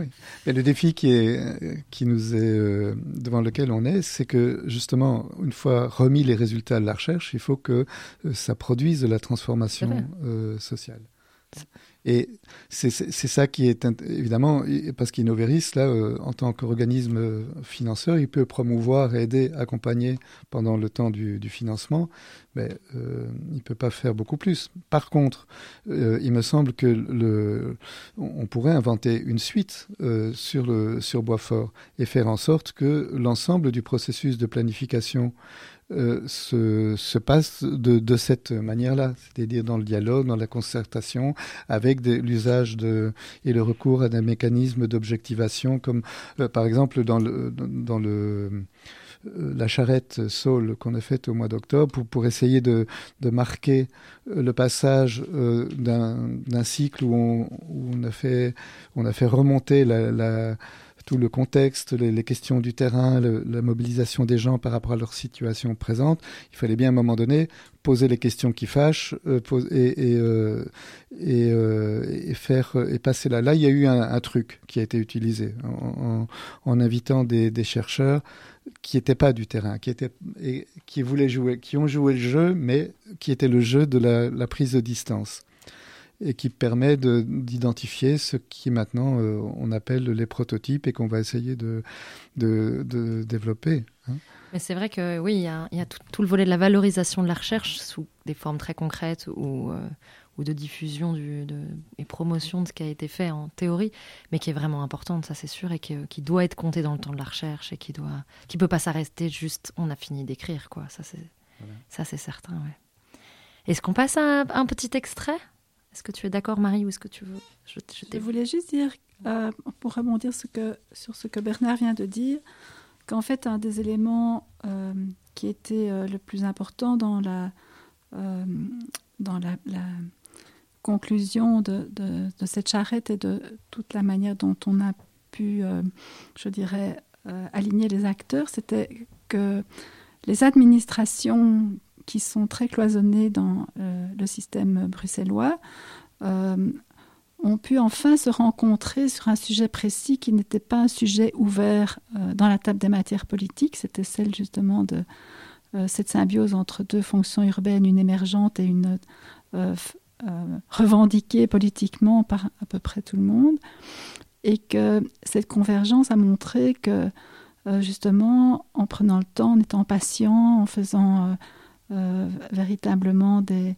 Mais le défi qui est qui nous est euh, devant lequel on est, c'est que justement, une fois remis les résultats de la recherche, il faut que euh, ça produise de la transformation euh, sociale. Et c'est ça qui est évidemment, parce qu'Innoveris, là, euh, en tant qu'organisme euh, financeur, il peut promouvoir, aider, accompagner pendant le temps du, financement, mais euh, il ne peut pas faire beaucoup plus. Par contre, il me semble que le, on pourrait inventer une suite sur, le, sur Boisfort et faire en sorte que l'ensemble du processus de planification euh, se, se, passe de, de cette manière-là, c'est-à-dire dans le dialogue, dans la concertation, avec l'usage de et le recours à des mécanismes d'objectivation, comme euh, par exemple dans le dans le euh, la charrette Saul qu'on a faite au mois d'octobre pour, pour essayer de, de marquer le passage d'un cycle où on, où on, a fait, on a fait remonter la, la tout le contexte, les, questions du terrain, la mobilisation des gens par rapport à leur situation présente, il fallait bien à un moment donné poser les questions qui fâchent euh, euh, euh, et, faire et passer là. Là, il y a eu un, truc qui a été utilisé en, invitant des, chercheurs qui n'étaient pas du terrain, qui étaient et qui voulaient jouer, qui ont joué le jeu, mais qui était le jeu de la prise de distance et qui permet d'identifier ce qui maintenant euh, on appelle les prototypes et qu'on va essayer de, de, de développer. Hein. Mais c'est vrai que oui, il y a, y a tout, le volet de la valorisation de la recherche sous des formes très concrètes ou, euh, ou de diffusion du, de, et promotion de ce qui a été fait en théorie, mais qui est vraiment importante, ça c'est sûr, et qui, qui, doit être compté dans le temps de la recherche et qui doit, qui peut pas s'arrêter juste on a fini d'écrire quoi. Ça c'est, ça c'est certain. Ouais. Est-ce qu'on passe à un petit extrait? Est-ce que tu es d'accord, Marie, ou est-ce que tu veux Je, je, voulais juste dire, euh, pour rebondir ce que, sur ce que Bernard vient de dire, qu'en fait, un des éléments euh, qui était euh, le plus important dans la, dans la, conclusion de, de, cette charrette et de toute la manière dont on a pu, je dirais, aligner les acteurs, c'était que les administrations qui sont très cloisonnés dans euh, le système bruxellois, euh, ont pu enfin se rencontrer sur un sujet précis qui n'était pas un sujet ouvert euh, dans la table des matières politiques, c'était celle justement de cette symbiose entre deux fonctions urbaines, une émergente et une revendiquée politiquement par à peu près tout le monde, et que cette convergence a montré que justement en prenant le temps, en étant patient, en faisant véritablement des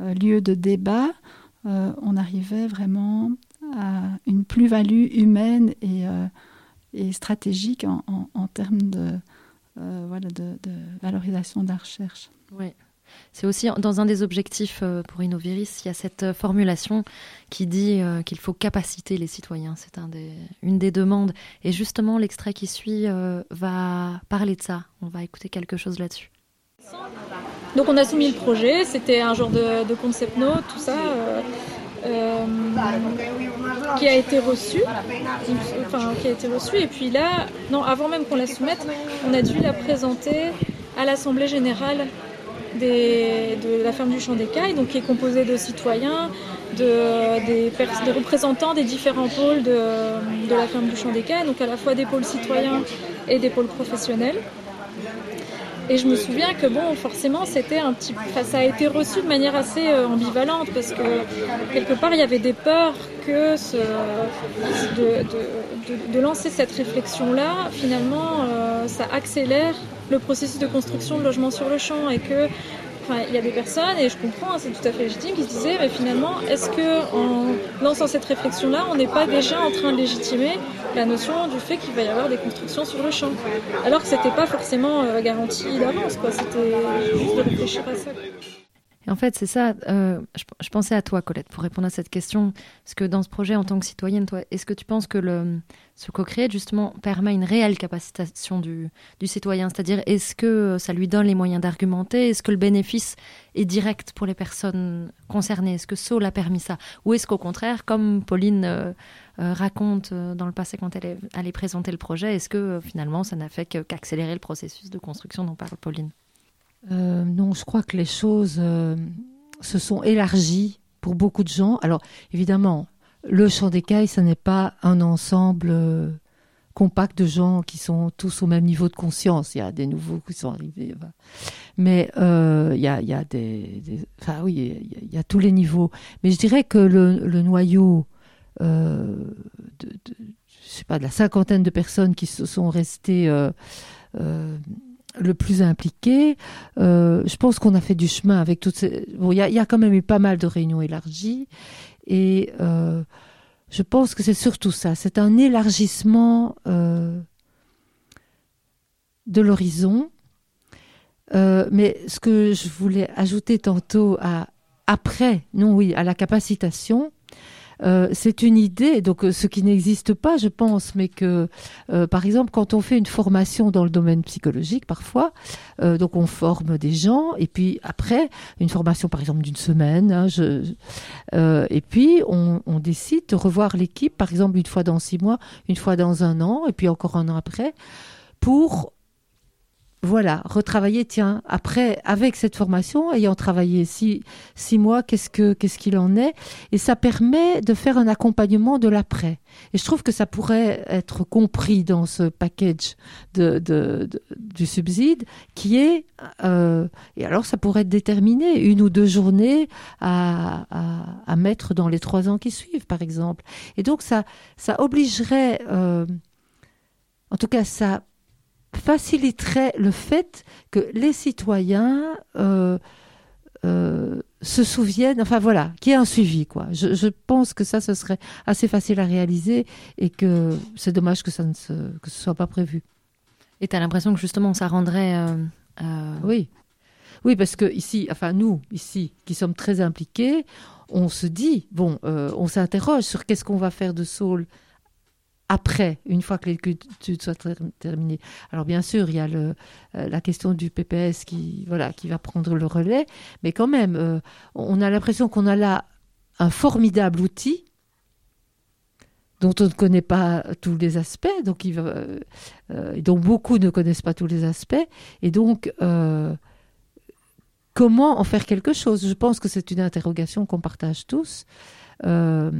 euh, lieux de débat, euh, on arrivait vraiment à une plus-value humaine et, et stratégique en, en, termes de, voilà, de, valorisation de la recherche. Oui. C'est aussi dans un des objectifs euh, pour Innoviris, il y a cette euh, formulation qui dit euh, qu'il faut capaciter les citoyens. C'est un des, une des demandes. Et justement, l'extrait qui suit va parler de ça. On va écouter quelque chose là-dessus. Donc on a soumis le projet, c'était un genre de, concept note, tout ça, qui a été reçu, enfin qui a été reçu. Et puis là, non, avant même qu'on la soumette, on a dû la présenter à l'Assemblée générale de la ferme du Champ des Cailles, donc qui est composée de citoyens, de, des, représentants des différents pôles de, la ferme du Champ des Cailles, donc à la fois des pôles citoyens et des pôles professionnels. Et je me souviens que bon, forcément, c'était un petit, ça a été reçu de manière assez euh, ambivalente parce que quelque part, il y avait des peurs que de, lancer cette réflexion-là, finalement, euh, ça accélère le processus de construction de logement sur le champ et que il y a des personnes, et je comprends, hein, c'est tout à fait légitime, qui se disaient, mais finalement, est-ce que en lançant cette réflexion-là, on n'est pas déjà en train de légitimer la notion du fait qu'il va y avoir des constructions sur le champ? Alors que c'était pas forcément euh, garanti d'avance, quoi. C'était juste de réfléchir à ça. En fait, c'est ça, euh, je, pensais à toi, Colette, pour répondre à cette question. Que dans ce projet, en tant que citoyenne, est-ce que tu penses que ce co-créer, justement, permet une réelle capacitation du, citoyen? C'est-à-dire, est-ce que ça lui donne les moyens d'argumenter? Est-ce que le bénéfice est direct pour les personnes concernées? Est-ce que Saul a permis ça? Ou est-ce qu'au contraire, comme Pauline euh, euh, raconte dans le passé quand elle est allée présenter le projet, est-ce que finalement, ça n'a fait qu'accélérer le processus de construction dont parle Pauline? Euh, non, je crois que les choses euh, se sont élargies pour beaucoup de gens. Alors, évidemment, le Champ des Cailles, ce n'est pas un ensemble euh, compact de gens qui sont tous au même niveau de conscience. Il y a des nouveaux qui sont arrivés. Mais il y, a, des, Enfin, oui, il y, a tous les niveaux. Mais je dirais que le, noyau de, pas, de la cinquantaine de personnes qui se sont restées le plus impliqué. Euh, je pense qu'on a fait du chemin avec toutes ces. Bon, il y, a quand même eu pas mal de réunions élargies. Et euh, je pense que c'est surtout ça. C'est un élargissement euh, de l'horizon. mais ce que je voulais ajouter tantôt à après, non, oui, à la capacitation, euh, c'est une idée, donc euh, ce qui n'existe pas, je pense, mais que, euh, par exemple, quand on fait une formation dans le domaine psychologique, parfois, donc on forme des gens, et puis après, une formation, par exemple, d'une semaine, hein, et puis on, on décide de revoir l'équipe, par exemple, une fois dans six mois, une fois dans un an, et puis encore un an après, pour voilà, retravailler, tiens, après, avec cette formation, ayant travaillé six, six mois, qu'est-ce que qu'est-ce qu'il en est? Et ça permet de faire un accompagnement de l'après. Et je trouve que ça pourrait être compris dans ce package de, de, du subside, qui est, euh, et alors ça pourrait être déterminé, une ou deux journées à, à, à, mettre dans les trois ans qui suivent, par exemple. Et donc ça, ça obligerait, euh, en tout cas, ça faciliterait le fait que les citoyens euh, euh, se souviennent, enfin voilà, qu'il y ait un suivi. Quoi. Je, pense que ça, ce serait assez facile à réaliser et que c'est dommage que ça ne se, que ce soit pas prévu. Et tu as l'impression que justement ça rendrait... Euh, oui. Oui, parce que ici, enfin nous, ici, qui sommes très impliqués, on se dit, bon, on s'interroge sur qu'est-ce qu'on va faire de Saul après, une fois que l'étude soit terminée. Alors bien sûr, il y a euh, la question du PPS qui, voilà, qui va prendre le relais, mais quand même, euh, on a l'impression qu'on a là un formidable outil dont on ne connaît pas tous les aspects, donc euh, dont beaucoup ne connaissent pas tous les aspects, et donc comment en faire quelque chose? Je pense que c'est une interrogation qu'on partage tous. Euh,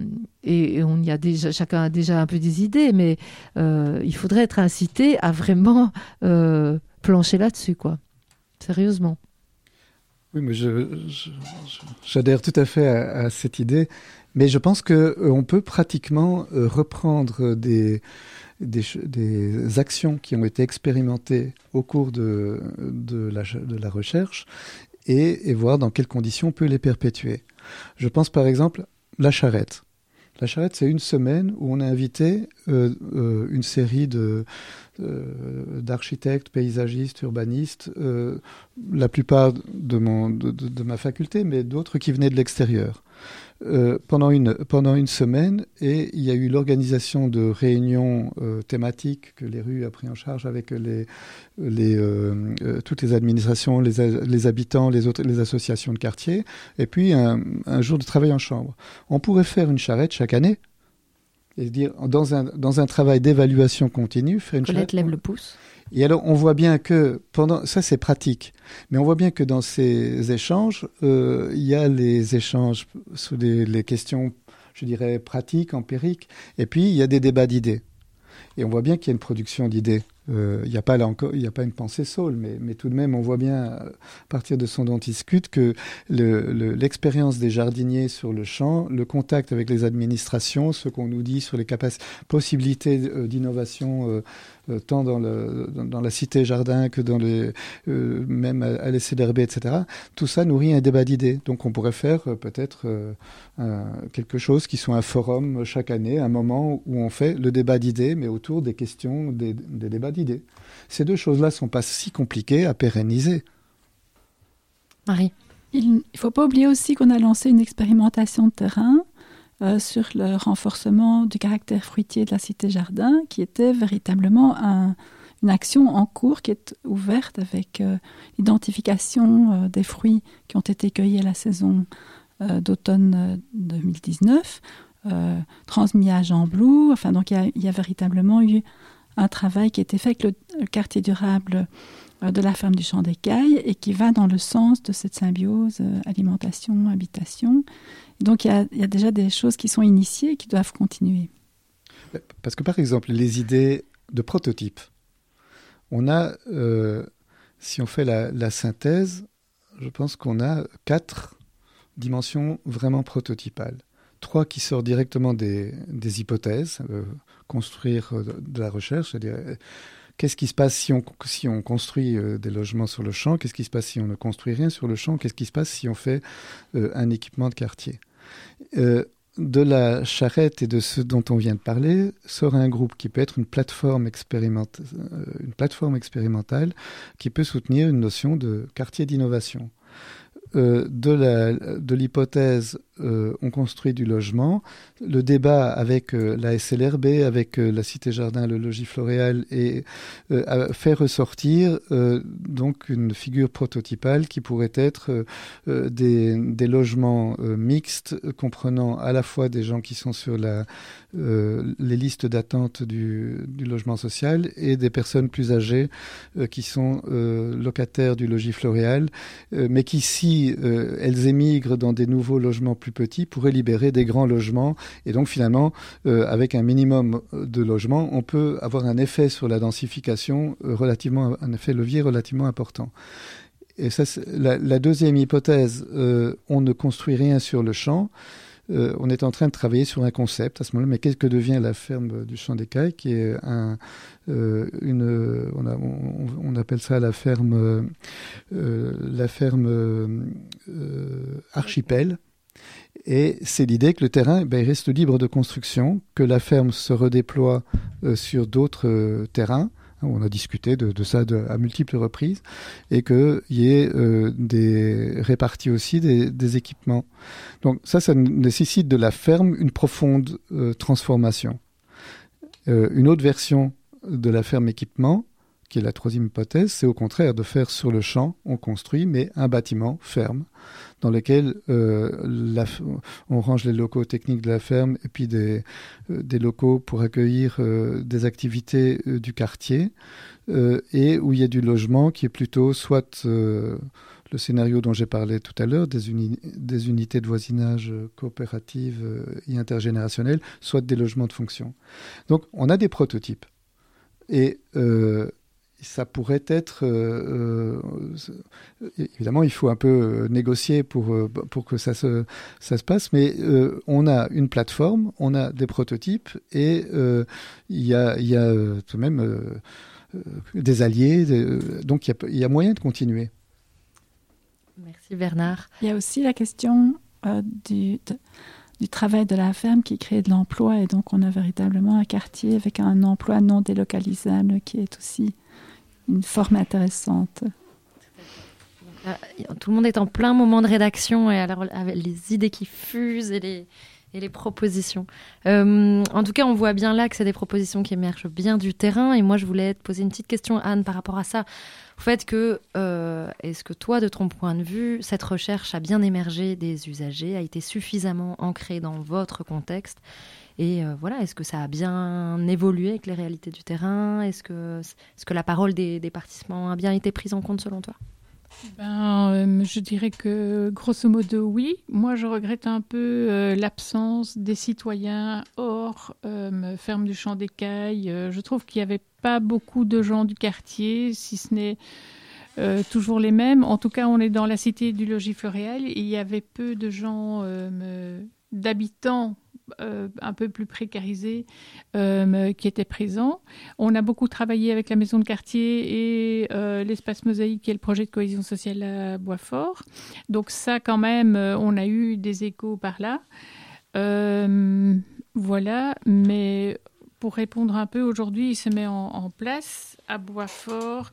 et, on y a déjà, chacun a déjà un peu des idées, mais euh, il faudrait être incité à vraiment euh, plancher là-dessus, quoi. Sérieusement. Oui, mais j'adhère tout à fait à, cette idée, mais je pense que on peut pratiquement reprendre des, des, actions qui ont été expérimentées au cours de, de, la, de la recherche et, voir dans quelles conditions on peut les perpétuer. Je pense par exemple la charrette. La charrette, c'est une semaine où on a invité une série de d'architectes, paysagistes, urbanistes, la plupart de ma faculté, mais d'autres qui venaient de l'extérieur. Euh, pendant, une, pendant une semaine et il y a eu l'organisation de réunions euh, thématiques que les rues a pris en charge avec les, les, euh, toutes les administrations, les, les, habitants, les, autres, les associations de quartier, et puis un, un, jour de travail en chambre. On pourrait faire une charrette chaque année et dire dans un, dans un travail d'évaluation continue, faire une Colette lève le pouce. Et alors, on voit bien que pendant ça, c'est pratique, mais on voit bien que dans ces échanges, euh, il y a les échanges sur les, questions, je dirais, pratiques, empiriques, et puis il y a des débats d'idées. Et on voit bien qu'il y a une production d'idées. Euh, il n'y a pas là encore, il a pas une pensée saule, mais, tout de même, on voit bien à partir de son dont que l'expérience le, des jardiniers sur le champ, le contact avec les administrations, ce qu'on nous dit sur les possibilités euh, d'innovation tant dans, le, dans, la cité jardin que dans les, euh, même à, l'essai d'herber, etc. Tout ça nourrit un débat d'idées. Donc on pourrait faire euh, peut-être quelque chose qui soit un forum chaque année, un moment où on fait le débat d'idées, mais autour des questions, des, des débats d'idées. Ces deux choses-là ne sont pas si compliquées à pérenniser. Marie. Il ne faut pas oublier aussi qu'on a lancé une expérimentation de terrain euh, sur le renforcement du caractère fruitier de la cité-jardin, qui était véritablement une action en cours qui est ouverte avec euh, l'identification euh, des fruits qui ont été cueillis à la saison d'automne 2019, transmis à Jean Blou. Enfin, donc il y, a, véritablement eu un travail qui a été fait avec le, quartier durable de la ferme du Champ des Cailles et qui va dans le sens de cette symbiose alimentation-habitation donc il y, a, déjà des choses qui sont initiées et qui doivent continuer. Parce que par exemple, les idées de prototypes, on a, euh, si on fait la, synthèse, je pense qu'on a quatre dimensions vraiment prototypales. Trois qui sortent directement des, hypothèses, euh, construire euh, de la recherche, c'est-à-dire qu'est-ce qui se passe si on construit des logements sur le champ, qu'est-ce qui se passe si on ne construit rien sur le champ, qu'est-ce qui se passe si on fait un équipement de quartier. Euh, de la charrette et de ce dont on vient de parler sort un groupe qui peut être une plateforme, euh, une plateforme expérimentale qui peut soutenir une notion de quartier d'innovation. Euh, de l'hypothèse euh, on construit du logement. Le débat avec euh, la SLRB, avec la Cité Jardin, le logis floréal, et fait ressortir donc une figure prototypale qui pourrait être des, logements mixtes comprenant à la fois des gens qui sont sur la, les listes d'attente du, logement social et des personnes plus âgées qui sont locataires du logis floréal, mais qui si elles émigrent dans des nouveaux logements plus petits pourrait libérer des grands logements. Et donc finalement, euh, avec un minimum de logements, on peut avoir un effet sur la densification euh, relativement, un effet levier relativement important. Et ça, la, deuxième hypothèse, euh, on ne construit rien sur le champ. On est en train de travailler sur un concept à ce moment-là, mais qu'est-ce que devient la ferme du Champ des Cailles, qui est un, une, on, appelle ça la ferme, la ferme archipel. Et c'est l'idée que le terrain ben, reste libre de construction, que la ferme se redéploie euh, sur d'autres euh, terrains. On a discuté de, ça à multiples reprises et qu'il y ait euh, des répartis aussi des, équipements. Donc ça, ça nécessite de la ferme une profonde transformation. une autre version de la ferme équipement, qui est la troisième hypothèse, c'est au contraire de faire sur le champ, on construit, mais un bâtiment ferme dans lequel euh, on range les locaux techniques de la ferme et puis des, euh, locaux pour accueillir euh, des activités du quartier et où il y a du logement qui est plutôt soit le scénario dont j'ai parlé tout à l'heure, des, des, unités de voisinage coopératives et intergénérationnelles, soit des logements de fonction. Donc on a des prototypes. Et ça pourrait être. Euh, euh, évidemment, il faut un peu euh, négocier pour, pour que ça se, ça se passe, mais on a une plateforme, on a des prototypes et il y, a, y a tout de même des alliés, donc il y, a, il y, a, moyen de continuer. Merci Bernard. Il y a aussi la question du, du travail de la ferme qui crée de l'emploi. Et donc, on a véritablement un quartier avec un emploi non délocalisable qui est aussi une forme intéressante. Tout le monde est en plein moment de rédaction et alors les idées qui fusent et les, et les propositions. Euh, en tout cas, on voit bien là que c'est des propositions qui émergent bien du terrain. Et moi, je voulais te poser une petite question, Anne, par rapport à ça. Au fait que, euh, est-ce que toi, de ton point de vue, cette recherche a bien émergé des usagers, a été suffisamment ancrée dans votre contexte et euh, voilà, est-ce que ça a bien évolué avec les réalités du terrain? Est-ce que, est que la parole des, des participants a bien été prise en compte selon toi? Ben, euh, je dirais que grosso modo oui. Moi, je regrette un peu euh, l'absence des citoyens hors ferme du champ d'écailles. je trouve qu'il n'y avait pas beaucoup de gens du quartier, si ce n'est toujours les mêmes. En tout cas, on est dans la cité du logis floréal il y avait peu de gens d'habitants euh, un peu plus précarisés euh, qui étaient présents. On a beaucoup travaillé avec la maison de quartier et euh, l'espace mosaïque est le projet de cohésion sociale à Boisfort. Donc ça quand même, on a eu des échos par là. voilà, mais pour répondre un peu, aujourd'hui, il se met en, place à Boisfort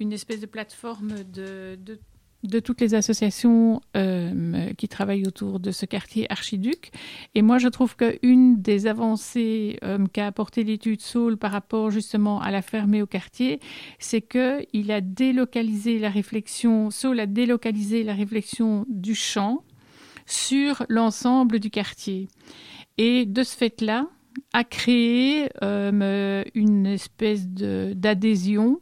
une espèce de plateforme de de toutes les associations euh, qui travaillent autour de ce quartier archiduc. Et moi, je trouve qu'une des avancées euh, qu'a apporté l'étude Saul par rapport justement à la ferme et au quartier, c'est qu'il a délocalisé la réflexion, Saul a délocalisé la réflexion du champ sur l'ensemble du quartier. Et de ce fait-là, a créé euh, une espèce d'adhésion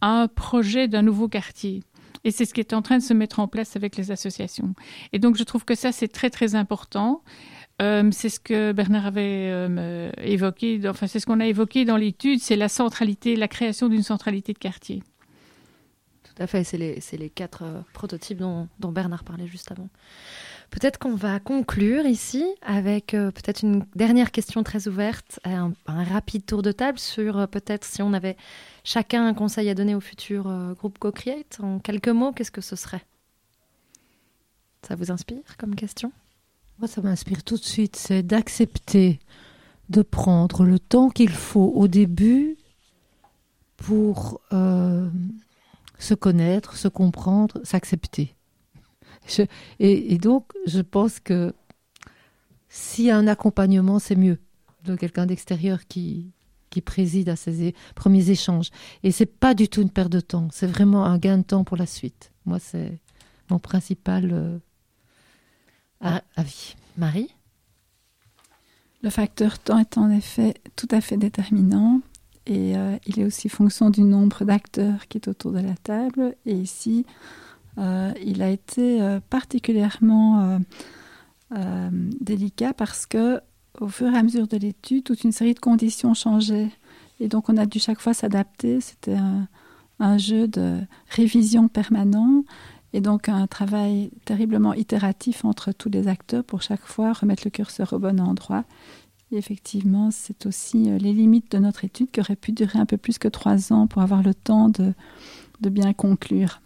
à un projet d'un nouveau quartier. Et c'est ce qui est en train de se mettre en place avec les associations. Et donc, je trouve que ça, c'est très, très important. Euh, c'est ce que Bernard avait euh, évoqué, enfin, c'est ce qu'on a évoqué dans l'étude, c'est la centralité, la création d'une centralité de quartier. Tout à fait, c'est les, les, quatre euh, prototypes dont, dont, Bernard parlait juste avant. Peut-être qu'on va conclure ici avec peut-être une dernière question très ouverte, un, un rapide tour de table sur peut-être si on avait chacun un conseil à donner au futur euh, groupe Co-Create. En quelques mots, qu'est-ce que ce serait? Ça vous inspire comme question? Moi, ça m'inspire tout de suite, c'est d'accepter de prendre le temps qu'il faut au début pour euh, se connaître, se comprendre, s'accepter. Et, donc, je pense que s'il y a un accompagnement, c'est mieux de quelqu'un d'extérieur qui, qui préside à ces premiers échanges. Et c'est pas du tout une perte de temps, c'est vraiment un gain de temps pour la suite. Moi, c'est mon principal euh, ah. avis. Marie? Le facteur temps est en effet tout à fait déterminant et euh, il est aussi fonction du nombre d'acteurs qui est autour de la table. Et ici, euh, il a été particulièrement délicat parce que au fur et à mesure de l'étude, toute une série de conditions changeaient. Et donc, on a dû chaque fois s'adapter. C'était un, jeu de révision permanent et donc un travail terriblement itératif entre tous les acteurs pour chaque fois remettre le curseur au bon endroit. Et effectivement, c'est aussi euh, les limites de notre étude qui aurait pu durer un peu plus que trois ans pour avoir le temps de bien conclure.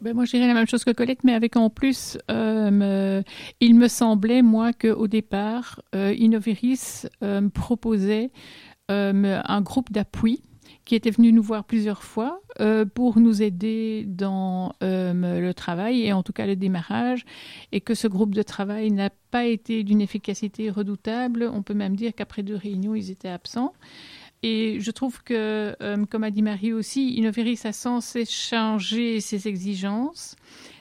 Ben moi, je dirais la même chose que Colette, mais avec en plus, euh, il me semblait, moi, qu'au départ, euh, Innoviris euh, proposait un groupe d'appui qui était venu nous voir plusieurs fois pour nous aider dans le travail et en tout cas le démarrage, et que ce groupe de travail n'a pas été d'une efficacité redoutable. On peut même dire qu'après deux réunions, ils étaient absents. Et je trouve que, euh, comme a dit Marie aussi, Innoveris a censé changer ses exigences,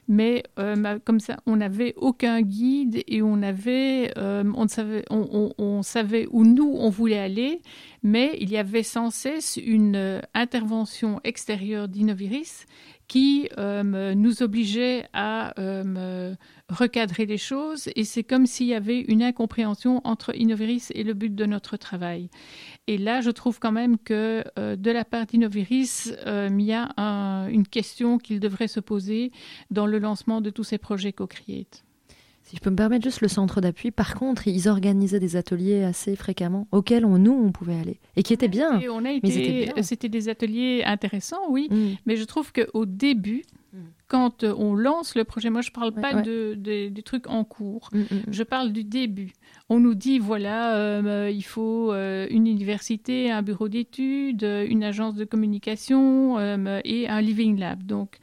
mais euh, comme ça, on n'avait aucun guide et on avait, euh, savait, on, savait où nous on voulait aller, mais il y avait sans cesse une intervention extérieure d'Innoviris qui nous obligeait à recadrer les choses et c'est comme s'il y avait une incompréhension entre Innoviris et le but de notre travail. Et là, je trouve quand même que euh, de la part d'Innoviris, euh, il y a une question qu'il devrait se poser dans le lancement de tous ces projets co-create. Si je peux me permettre juste le centre d'appui, par contre, ils organisaient des ateliers assez fréquemment auxquels on, nous, on pouvait aller et qui étaient bien. on a été, c'était des ateliers intéressants, oui, mm. mais je trouve qu'au début, quand euh, on lance le projet, moi je ne parle pas De, des trucs en cours, mm, mm. je parle du début. On nous dit, voilà, euh, il faut euh, une université, un bureau d'études, une agence de communication et un living lab. Donc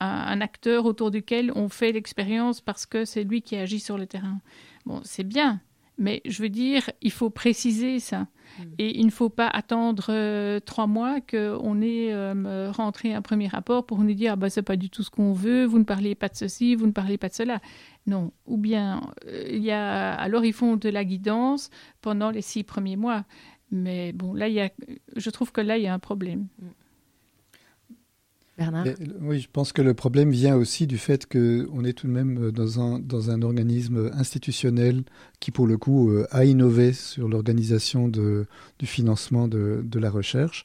un, acteur autour duquel on fait l'expérience parce que c'est lui qui agit sur le terrain. Bon, c'est bien, mais je veux dire, il faut préciser ça. Mm. Et il ne faut pas attendre euh, trois mois qu'on ait euh, rentré un premier rapport pour nous dire ah, bah, c'est pas du tout ce qu'on veut, vous ne parlez pas de ceci, vous ne parlez pas de cela. Non. Ou bien, euh, il y a, alors ils font de la guidance pendant les six premiers mois. Mais bon, là, il y a, je trouve que là, il y a un problème. Mm. Oui, je pense que le problème vient aussi du fait qu'on est tout de même dans un, dans un organisme institutionnel qui, pour le coup, euh, a innové sur l'organisation du financement de, de, la recherche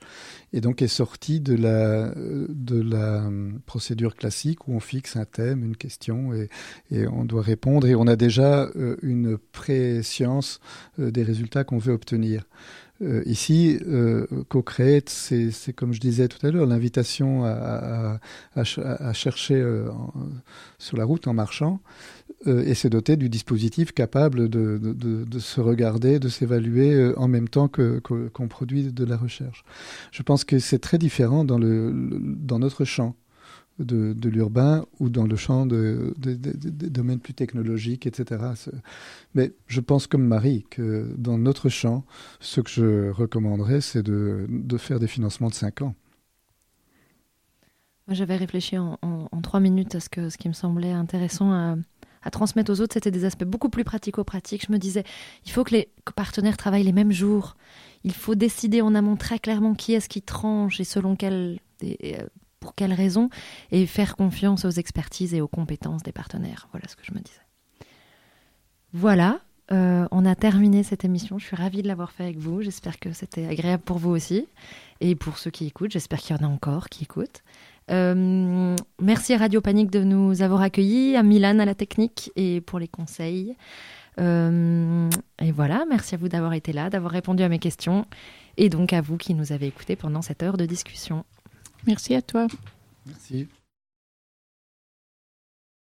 et donc est sorti de la, de la euh, procédure classique où on fixe un thème, une question et, et on doit répondre et on a déjà euh, une pré-science des résultats qu'on veut obtenir. Euh, ici, euh, co-create, c'est comme je disais tout à l'heure, l'invitation à, chercher euh, sur la route en marchant et se doter du dispositif capable de, se regarder, de s'évaluer en même temps qu'on produit de la recherche. Je pense que c'est très différent dans, le, dans notre champ de, l'urbain ou dans le champ des domaines plus technologiques, etc. Mais je pense comme Marie que dans notre champ, ce que je recommanderais, c'est de, faire des financements de 5 ans. J'avais réfléchi en, trois minutes à ce, que, ce qui me semblait intéressant à, transmettre aux autres. C'était des aspects beaucoup plus pratico-pratiques. Je me disais, il faut que les partenaires travaillent les mêmes jours. Il faut décider en amont très clairement qui est-ce qui tranche et selon quel, euh, pour quelles raisons, et faire confiance aux expertises et aux compétences des partenaires. Voilà ce que je me disais. Voilà, euh, on a terminé cette émission. Je suis ravie de l'avoir fait avec vous. J'espère que c'était agréable pour vous aussi. Et pour ceux qui écoutent, j'espère qu'il y en a encore qui écoutent. Euh, merci à Radio Panique de nous avoir accueillis, à Milan à la technique et pour les conseils. Euh, et voilà, merci à vous d'avoir été là, d'avoir répondu à mes questions et donc à vous qui nous avez écoutés pendant cette heure de discussion. Merci à toi. Merci.